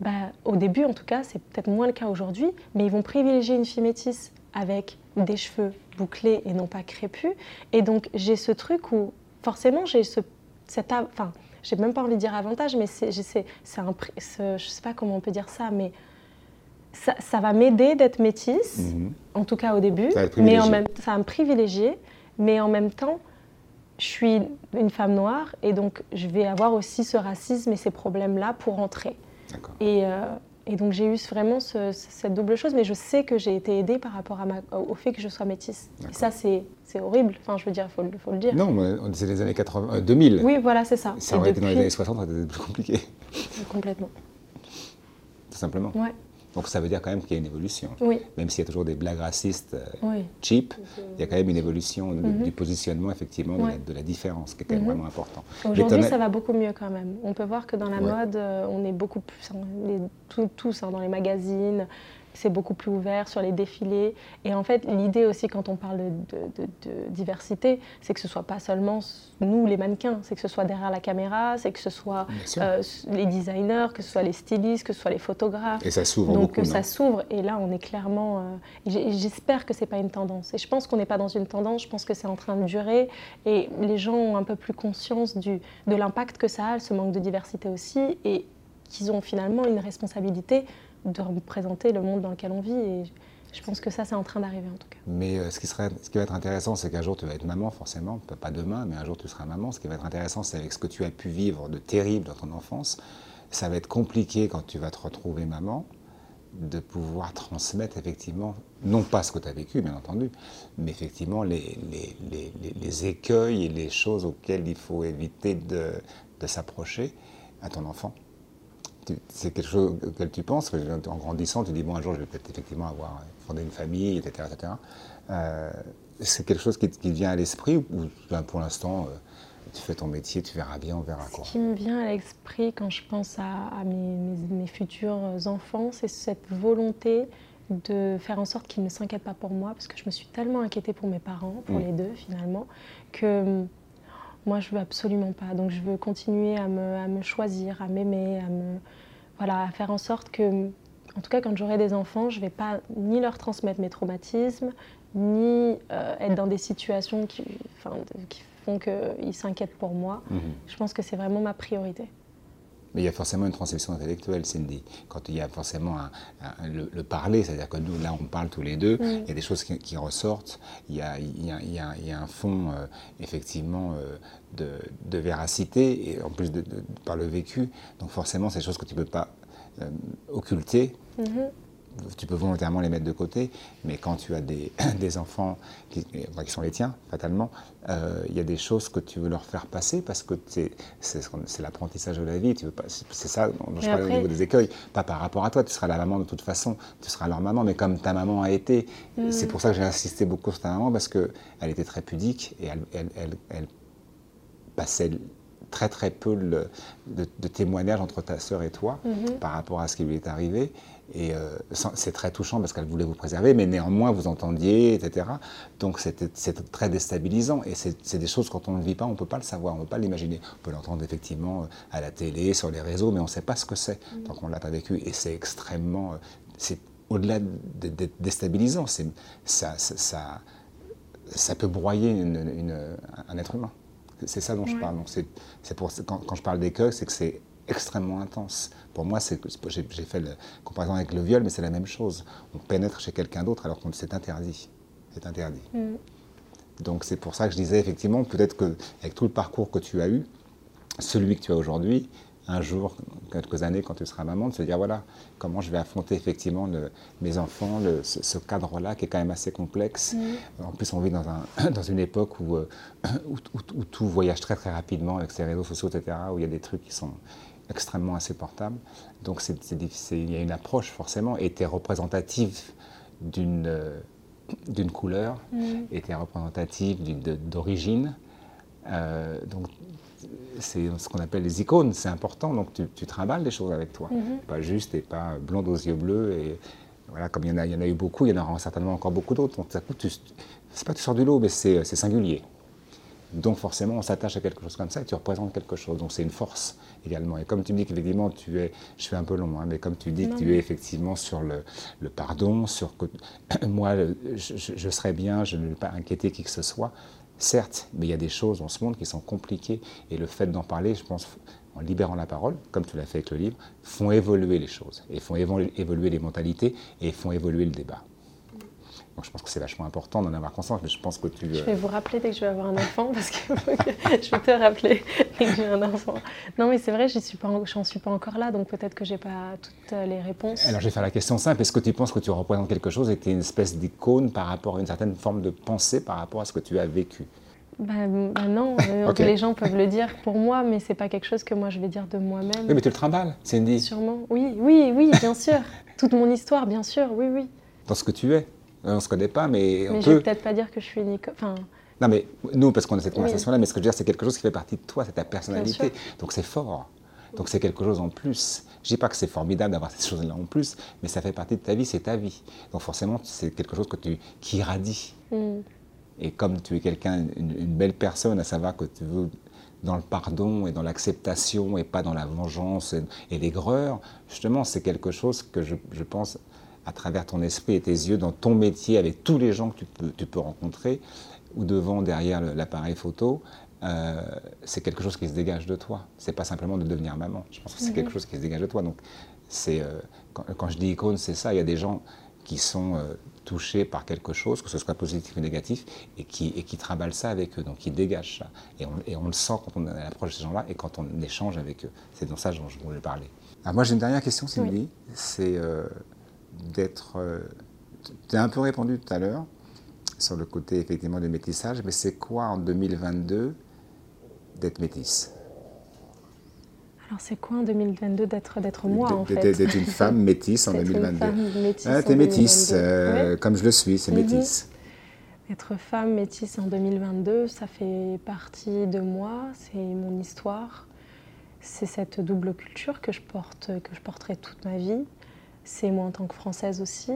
bah, au début en tout cas c'est peut-être moins le cas aujourd'hui mais ils vont privilégier une fille métisse avec des cheveux bouclés et non pas crépus. Et donc j'ai ce truc où forcément j'ai ce cet enfin j'ai même pas envie de dire avantage, mais c'est, un, je sais pas comment on peut dire ça, mais ça, ça va m'aider d'être métisse, mhm. en tout cas au début, ça mais en même, ça va me privilégier, mais en même temps, je suis une femme noire et donc je vais avoir aussi ce racisme et ces problèmes-là pour entrer. Et, euh, et donc j'ai eu vraiment cette double chose, mais je sais que j'ai été aidée par rapport à ma, au fait que je sois métisse. Et ça, c'est horrible. Enfin, je veux dire, il faut, faut, le dire. Non, c'est les années 80, 2000. Euh, oui, voilà, c'est ça. Ça aurait été dans les années 60, ça aurait été plus compliqué. Complètement. Tout simplement. Ouais. Donc ça veut dire quand même qu'il y a une évolution. Oui. Même s'il y a toujours des blagues racistes euh, cheap, il y a quand même une évolution mhm. du positionnement effectivement de, la, différence qui est quand même mhm. vraiment important. Aujourd'hui ça va beaucoup mieux quand même. On peut voir que dans la mode, euh, on est beaucoup plus, tous hein, dans les magazines, c'est beaucoup plus ouvert sur les défilés. Et en fait, l'idée aussi quand on parle de, diversité, c'est que ce soit pas seulement nous les mannequins, c'est que ce soit derrière la caméra, c'est que ce soit euh, les designers, que ce soit les stylistes, que ce soit les photographes. Et ça s'ouvre Donc beaucoup, ça s'ouvre. Et là, on est clairement. Euh, j'espère que c'est pas une tendance. Et je pense qu'on n'est pas dans une tendance. Je pense que c'est en train de durer. Et les gens ont un peu plus conscience du, de l'impact que ça a, ce manque de diversité aussi, et qu'ils ont finalement une responsabilité de représenter le monde dans lequel on vit. Et je pense que ça, c'est en train d'arriver en tout cas. Mais euh, ce, qui serait, ce qui va être intéressant, c'est qu'un jour tu vas être maman, forcément, pas demain, mais un jour tu seras maman. Ce qui va être intéressant, c'est avec ce que tu as pu vivre de terrible dans ton enfance. Ça va être compliqué quand tu vas te retrouver maman de pouvoir transmettre effectivement, non pas ce que tu as vécu, bien entendu, mais effectivement les, les, les, les, écueils et les choses auxquelles il faut éviter de, de s'approcher à ton enfant c'est quelque chose auquel tu penses, en grandissant, tu dis, bon, un jour, je vais peut-être effectivement avoir fondé une famille, etc. Euh, c'est quelque chose qui, te vient à l'esprit ou ben, pour l'instant, euh, tu fais ton métier, tu verras bien, on verra quoi Ce qui me vient à l'esprit quand je pense à, mes, futurs enfants, c'est cette volonté de faire en sorte qu'ils ne s'inquiètent pas pour moi, parce que je me suis tellement inquiétée pour mes parents, pour mm. les deux finalement, que moi, je veux absolument pas. Donc, je veux continuer à me, choisir, à m'aimer, à me, voilà, à faire en sorte que, en tout cas, quand j'aurai des enfants, je vais pas ni leur transmettre mes traumatismes, ni euh, être dans des situations qui, qui font qu'ils s'inquiètent pour moi. Mhm. Je pense que c'est vraiment ma priorité. Mais il y a forcément une transmission intellectuelle, Cindy. Quand il y a forcément le, parler, c'est-à-dire que nous, là, on parle tous les deux, mm. il y a des choses qui, ressortent, il y, a, il, y a, il, y a, un fond, euh, effectivement, euh, de, de, véracité, et en plus de, par le vécu. Donc forcément, c'est des choses que tu ne peux pas euh, occulter. Mm-hmm tu peux volontairement les mettre de côté, mais quand tu as des, des enfants qui, qui, sont les tiens, fatalement, euh, il y a des choses que tu veux leur faire passer parce que c'est l'apprentissage de la vie. C'est ça dont je parlais au niveau des écueils. Pas par rapport à toi, tu seras la maman de toute façon, tu seras leur maman, mais comme ta maman a été. Mm. C'est pour ça que j'ai insisté beaucoup sur ta maman parce qu'elle était très pudique et elle, elle, elle, elle passait très très peu de, témoignages entre ta sœur et toi mm-hmm. par rapport à ce qui lui est arrivé. Et euh, c'est très touchant parce qu'elle voulait vous préserver, mais néanmoins vous entendiez, etc. Donc c'est très déstabilisant. Et c'est des choses, quand on ne le vit pas, on ne peut pas le savoir, on ne peut pas l'imaginer. On peut l'entendre effectivement euh, à la télé, sur les réseaux, mais on ne sait pas ce que c'est mm. tant qu'on ne l'a pas vécu. Et c'est extrêmement. Euh, c'est au-delà d'être déstabilisant, ça, ça, ça, peut broyer un être humain. C'est ça dont je parle. Donc c'est pour quand, quand je parle d'écueil, c'est que c'est extrêmement intense. Pour moi, j'ai fait la comparaison avec le viol, mais c'est la même chose. On pénètre chez quelqu'un d'autre alors qu'on c'est interdit. C'est interdit. Mm. Donc c'est pour ça que je disais effectivement, peut-être qu'avec tout le parcours que tu as eu, celui que tu as aujourd'hui, un jour, quelques années, quand tu seras maman, de se dire voilà, comment je vais affronter effectivement mes enfants, ce, cadre-là qui est quand même assez complexe. Mm. En plus, on vit dans, un, dans une époque où, euh, où, où, tout voyage très très rapidement avec ces réseaux sociaux, etc., où il y a des trucs qui sont extrêmement insupportable. Donc il y a une approche forcément, et tu es représentative d'une, d'une couleur Mm. était représentative d'une- de- d'origine. Euh, donc, c'est ce qu'on appelle les icônes, c'est important. Donc, tu, tu trimbales des choses avec toi. Mhm. Pas juste et pas blonde aux yeux bleus. Et voilà, comme il y, en a, il y en a eu beaucoup, il y en aura certainement encore beaucoup d'autres. Donc, ça coûte, tu- c'est pas que tu sors du lot, mais c'est singulier. Donc forcément, on s'attache à quelque chose comme ça et tu représentes quelque chose. Donc c'est une force également. Et comme tu dis qu'effectivement, tu es, je fais un peu long, hein, mais comme tu dis Non, que tu es effectivement sur le, le pardon, sur que moi, je, je- je serai bien, je ne vais pas inquiéter qui que ce soit. Certes, mais il y a des choses dans ce monde qui sont compliquées et le fait d'en parler, je pense, en libérant la parole, comme tu l'as fait avec le livre, font évoluer les choses et font évo- évoluer les mentalités et font évoluer le débat. Donc je pense que c'est vachement important d'en avoir conscience, mais je pense que tu... Je vais vous rappeler dès que je vais avoir un enfant parce que je vais te rappeler dès que j'ai un enfant. Non mais c'est vrai, j'y suis pas, en- j'en suis pas encore là, donc peut-être que j'ai pas toutes euh, les réponses. Alors je vais faire la question simple. Est-ce que tu penses que tu représentes quelque chose et que tu es une espèce d'icône par rapport à une certaine forme de pensée par rapport à ce que tu as vécu? Bah non, euh, les gens peuvent le dire pour moi, mais c'est pas quelque chose que moi je vais dire de moi-même. Oui, mais tu le trimbales, Cindy, Sûrement. Oui, oui, oui, bien sûr. Toute mon histoire, bien sûr, oui, oui. dans ce que tu es. Euh, On ne se connaît pas, mais on Mais je vais peut. peut-être pas dire que je suis icône. Enfin, Non, mais nous, parce qu'on a cette Oui. conversation-là, mais ce que je veux dire, c'est quelque chose qui fait partie de toi, c'est ta personnalité. Donc c'est fort. Donc c'est quelque chose en plus. Je dis pas que c'est formidable d'avoir ces choses-là en plus, mais ça fait partie de ta vie, c'est ta vie. Donc forcément, c'est quelque chose que tu, qui irradie. hmm, Et comme tu es quelqu'un, une, une belle personne, à savoir que tu veux dans le pardon et dans l'acceptation et pas dans la vengeance et, et l'aigreur, justement, c'est quelque chose que je, je pense, à travers ton esprit et tes yeux, dans ton métier, avec tous les gens que tu peux, tu peux rencontrer, ou devant, derrière l'appareil photo, euh, c'est quelque chose qui se dégage de toi. C'est pas simplement de devenir maman. Je pense que c'est quelque chose qui se dégage de toi. Donc, c'est euh, quand, quand je dis icône, c'est ça. Il y a des gens qui sont euh, touchés par quelque chose, que ce soit positif ou négatif, et qui, et qui travaillent ça avec eux, donc qui dégagent ça. Et on, et on le sent quand on de ces gens-là et quand on échange avec eux. C'est dans ça dont je voulais parler. Alors moi j'ai une dernière question, Cindy, c'est d'être... euh, tu as un peu répondu tout à l'heure sur le côté effectivement du métissage, mais c'est quoi en 2022 d'être métisse? Alors c'est quoi en 2022 d'être d'être moi en D'être- fait? D'être une femme métisse en D'être une 2022. femme métisse Ah, t'es métisse, 2022. euh, comme je le suis, c'est Mhm. métisse. Être femme métisse en 2022, ça fait partie de moi, c'est mon histoire, c'est cette double culture que je porte, que je porterai toute ma vie. C'est moi en tant que française aussi.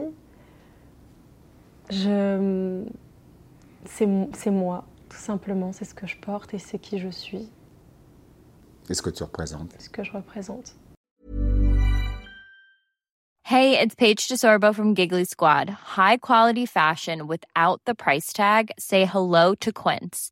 Je, c'est, c'est moi, tout simplement, c'est ce que je porte et c'est qui je suis, Qu'est-ce que tu représentes ce que je représente. Hey, it's Paige DeSorbo from Giggly Squad. High quality fashion without the price tag. Say hello to Quince.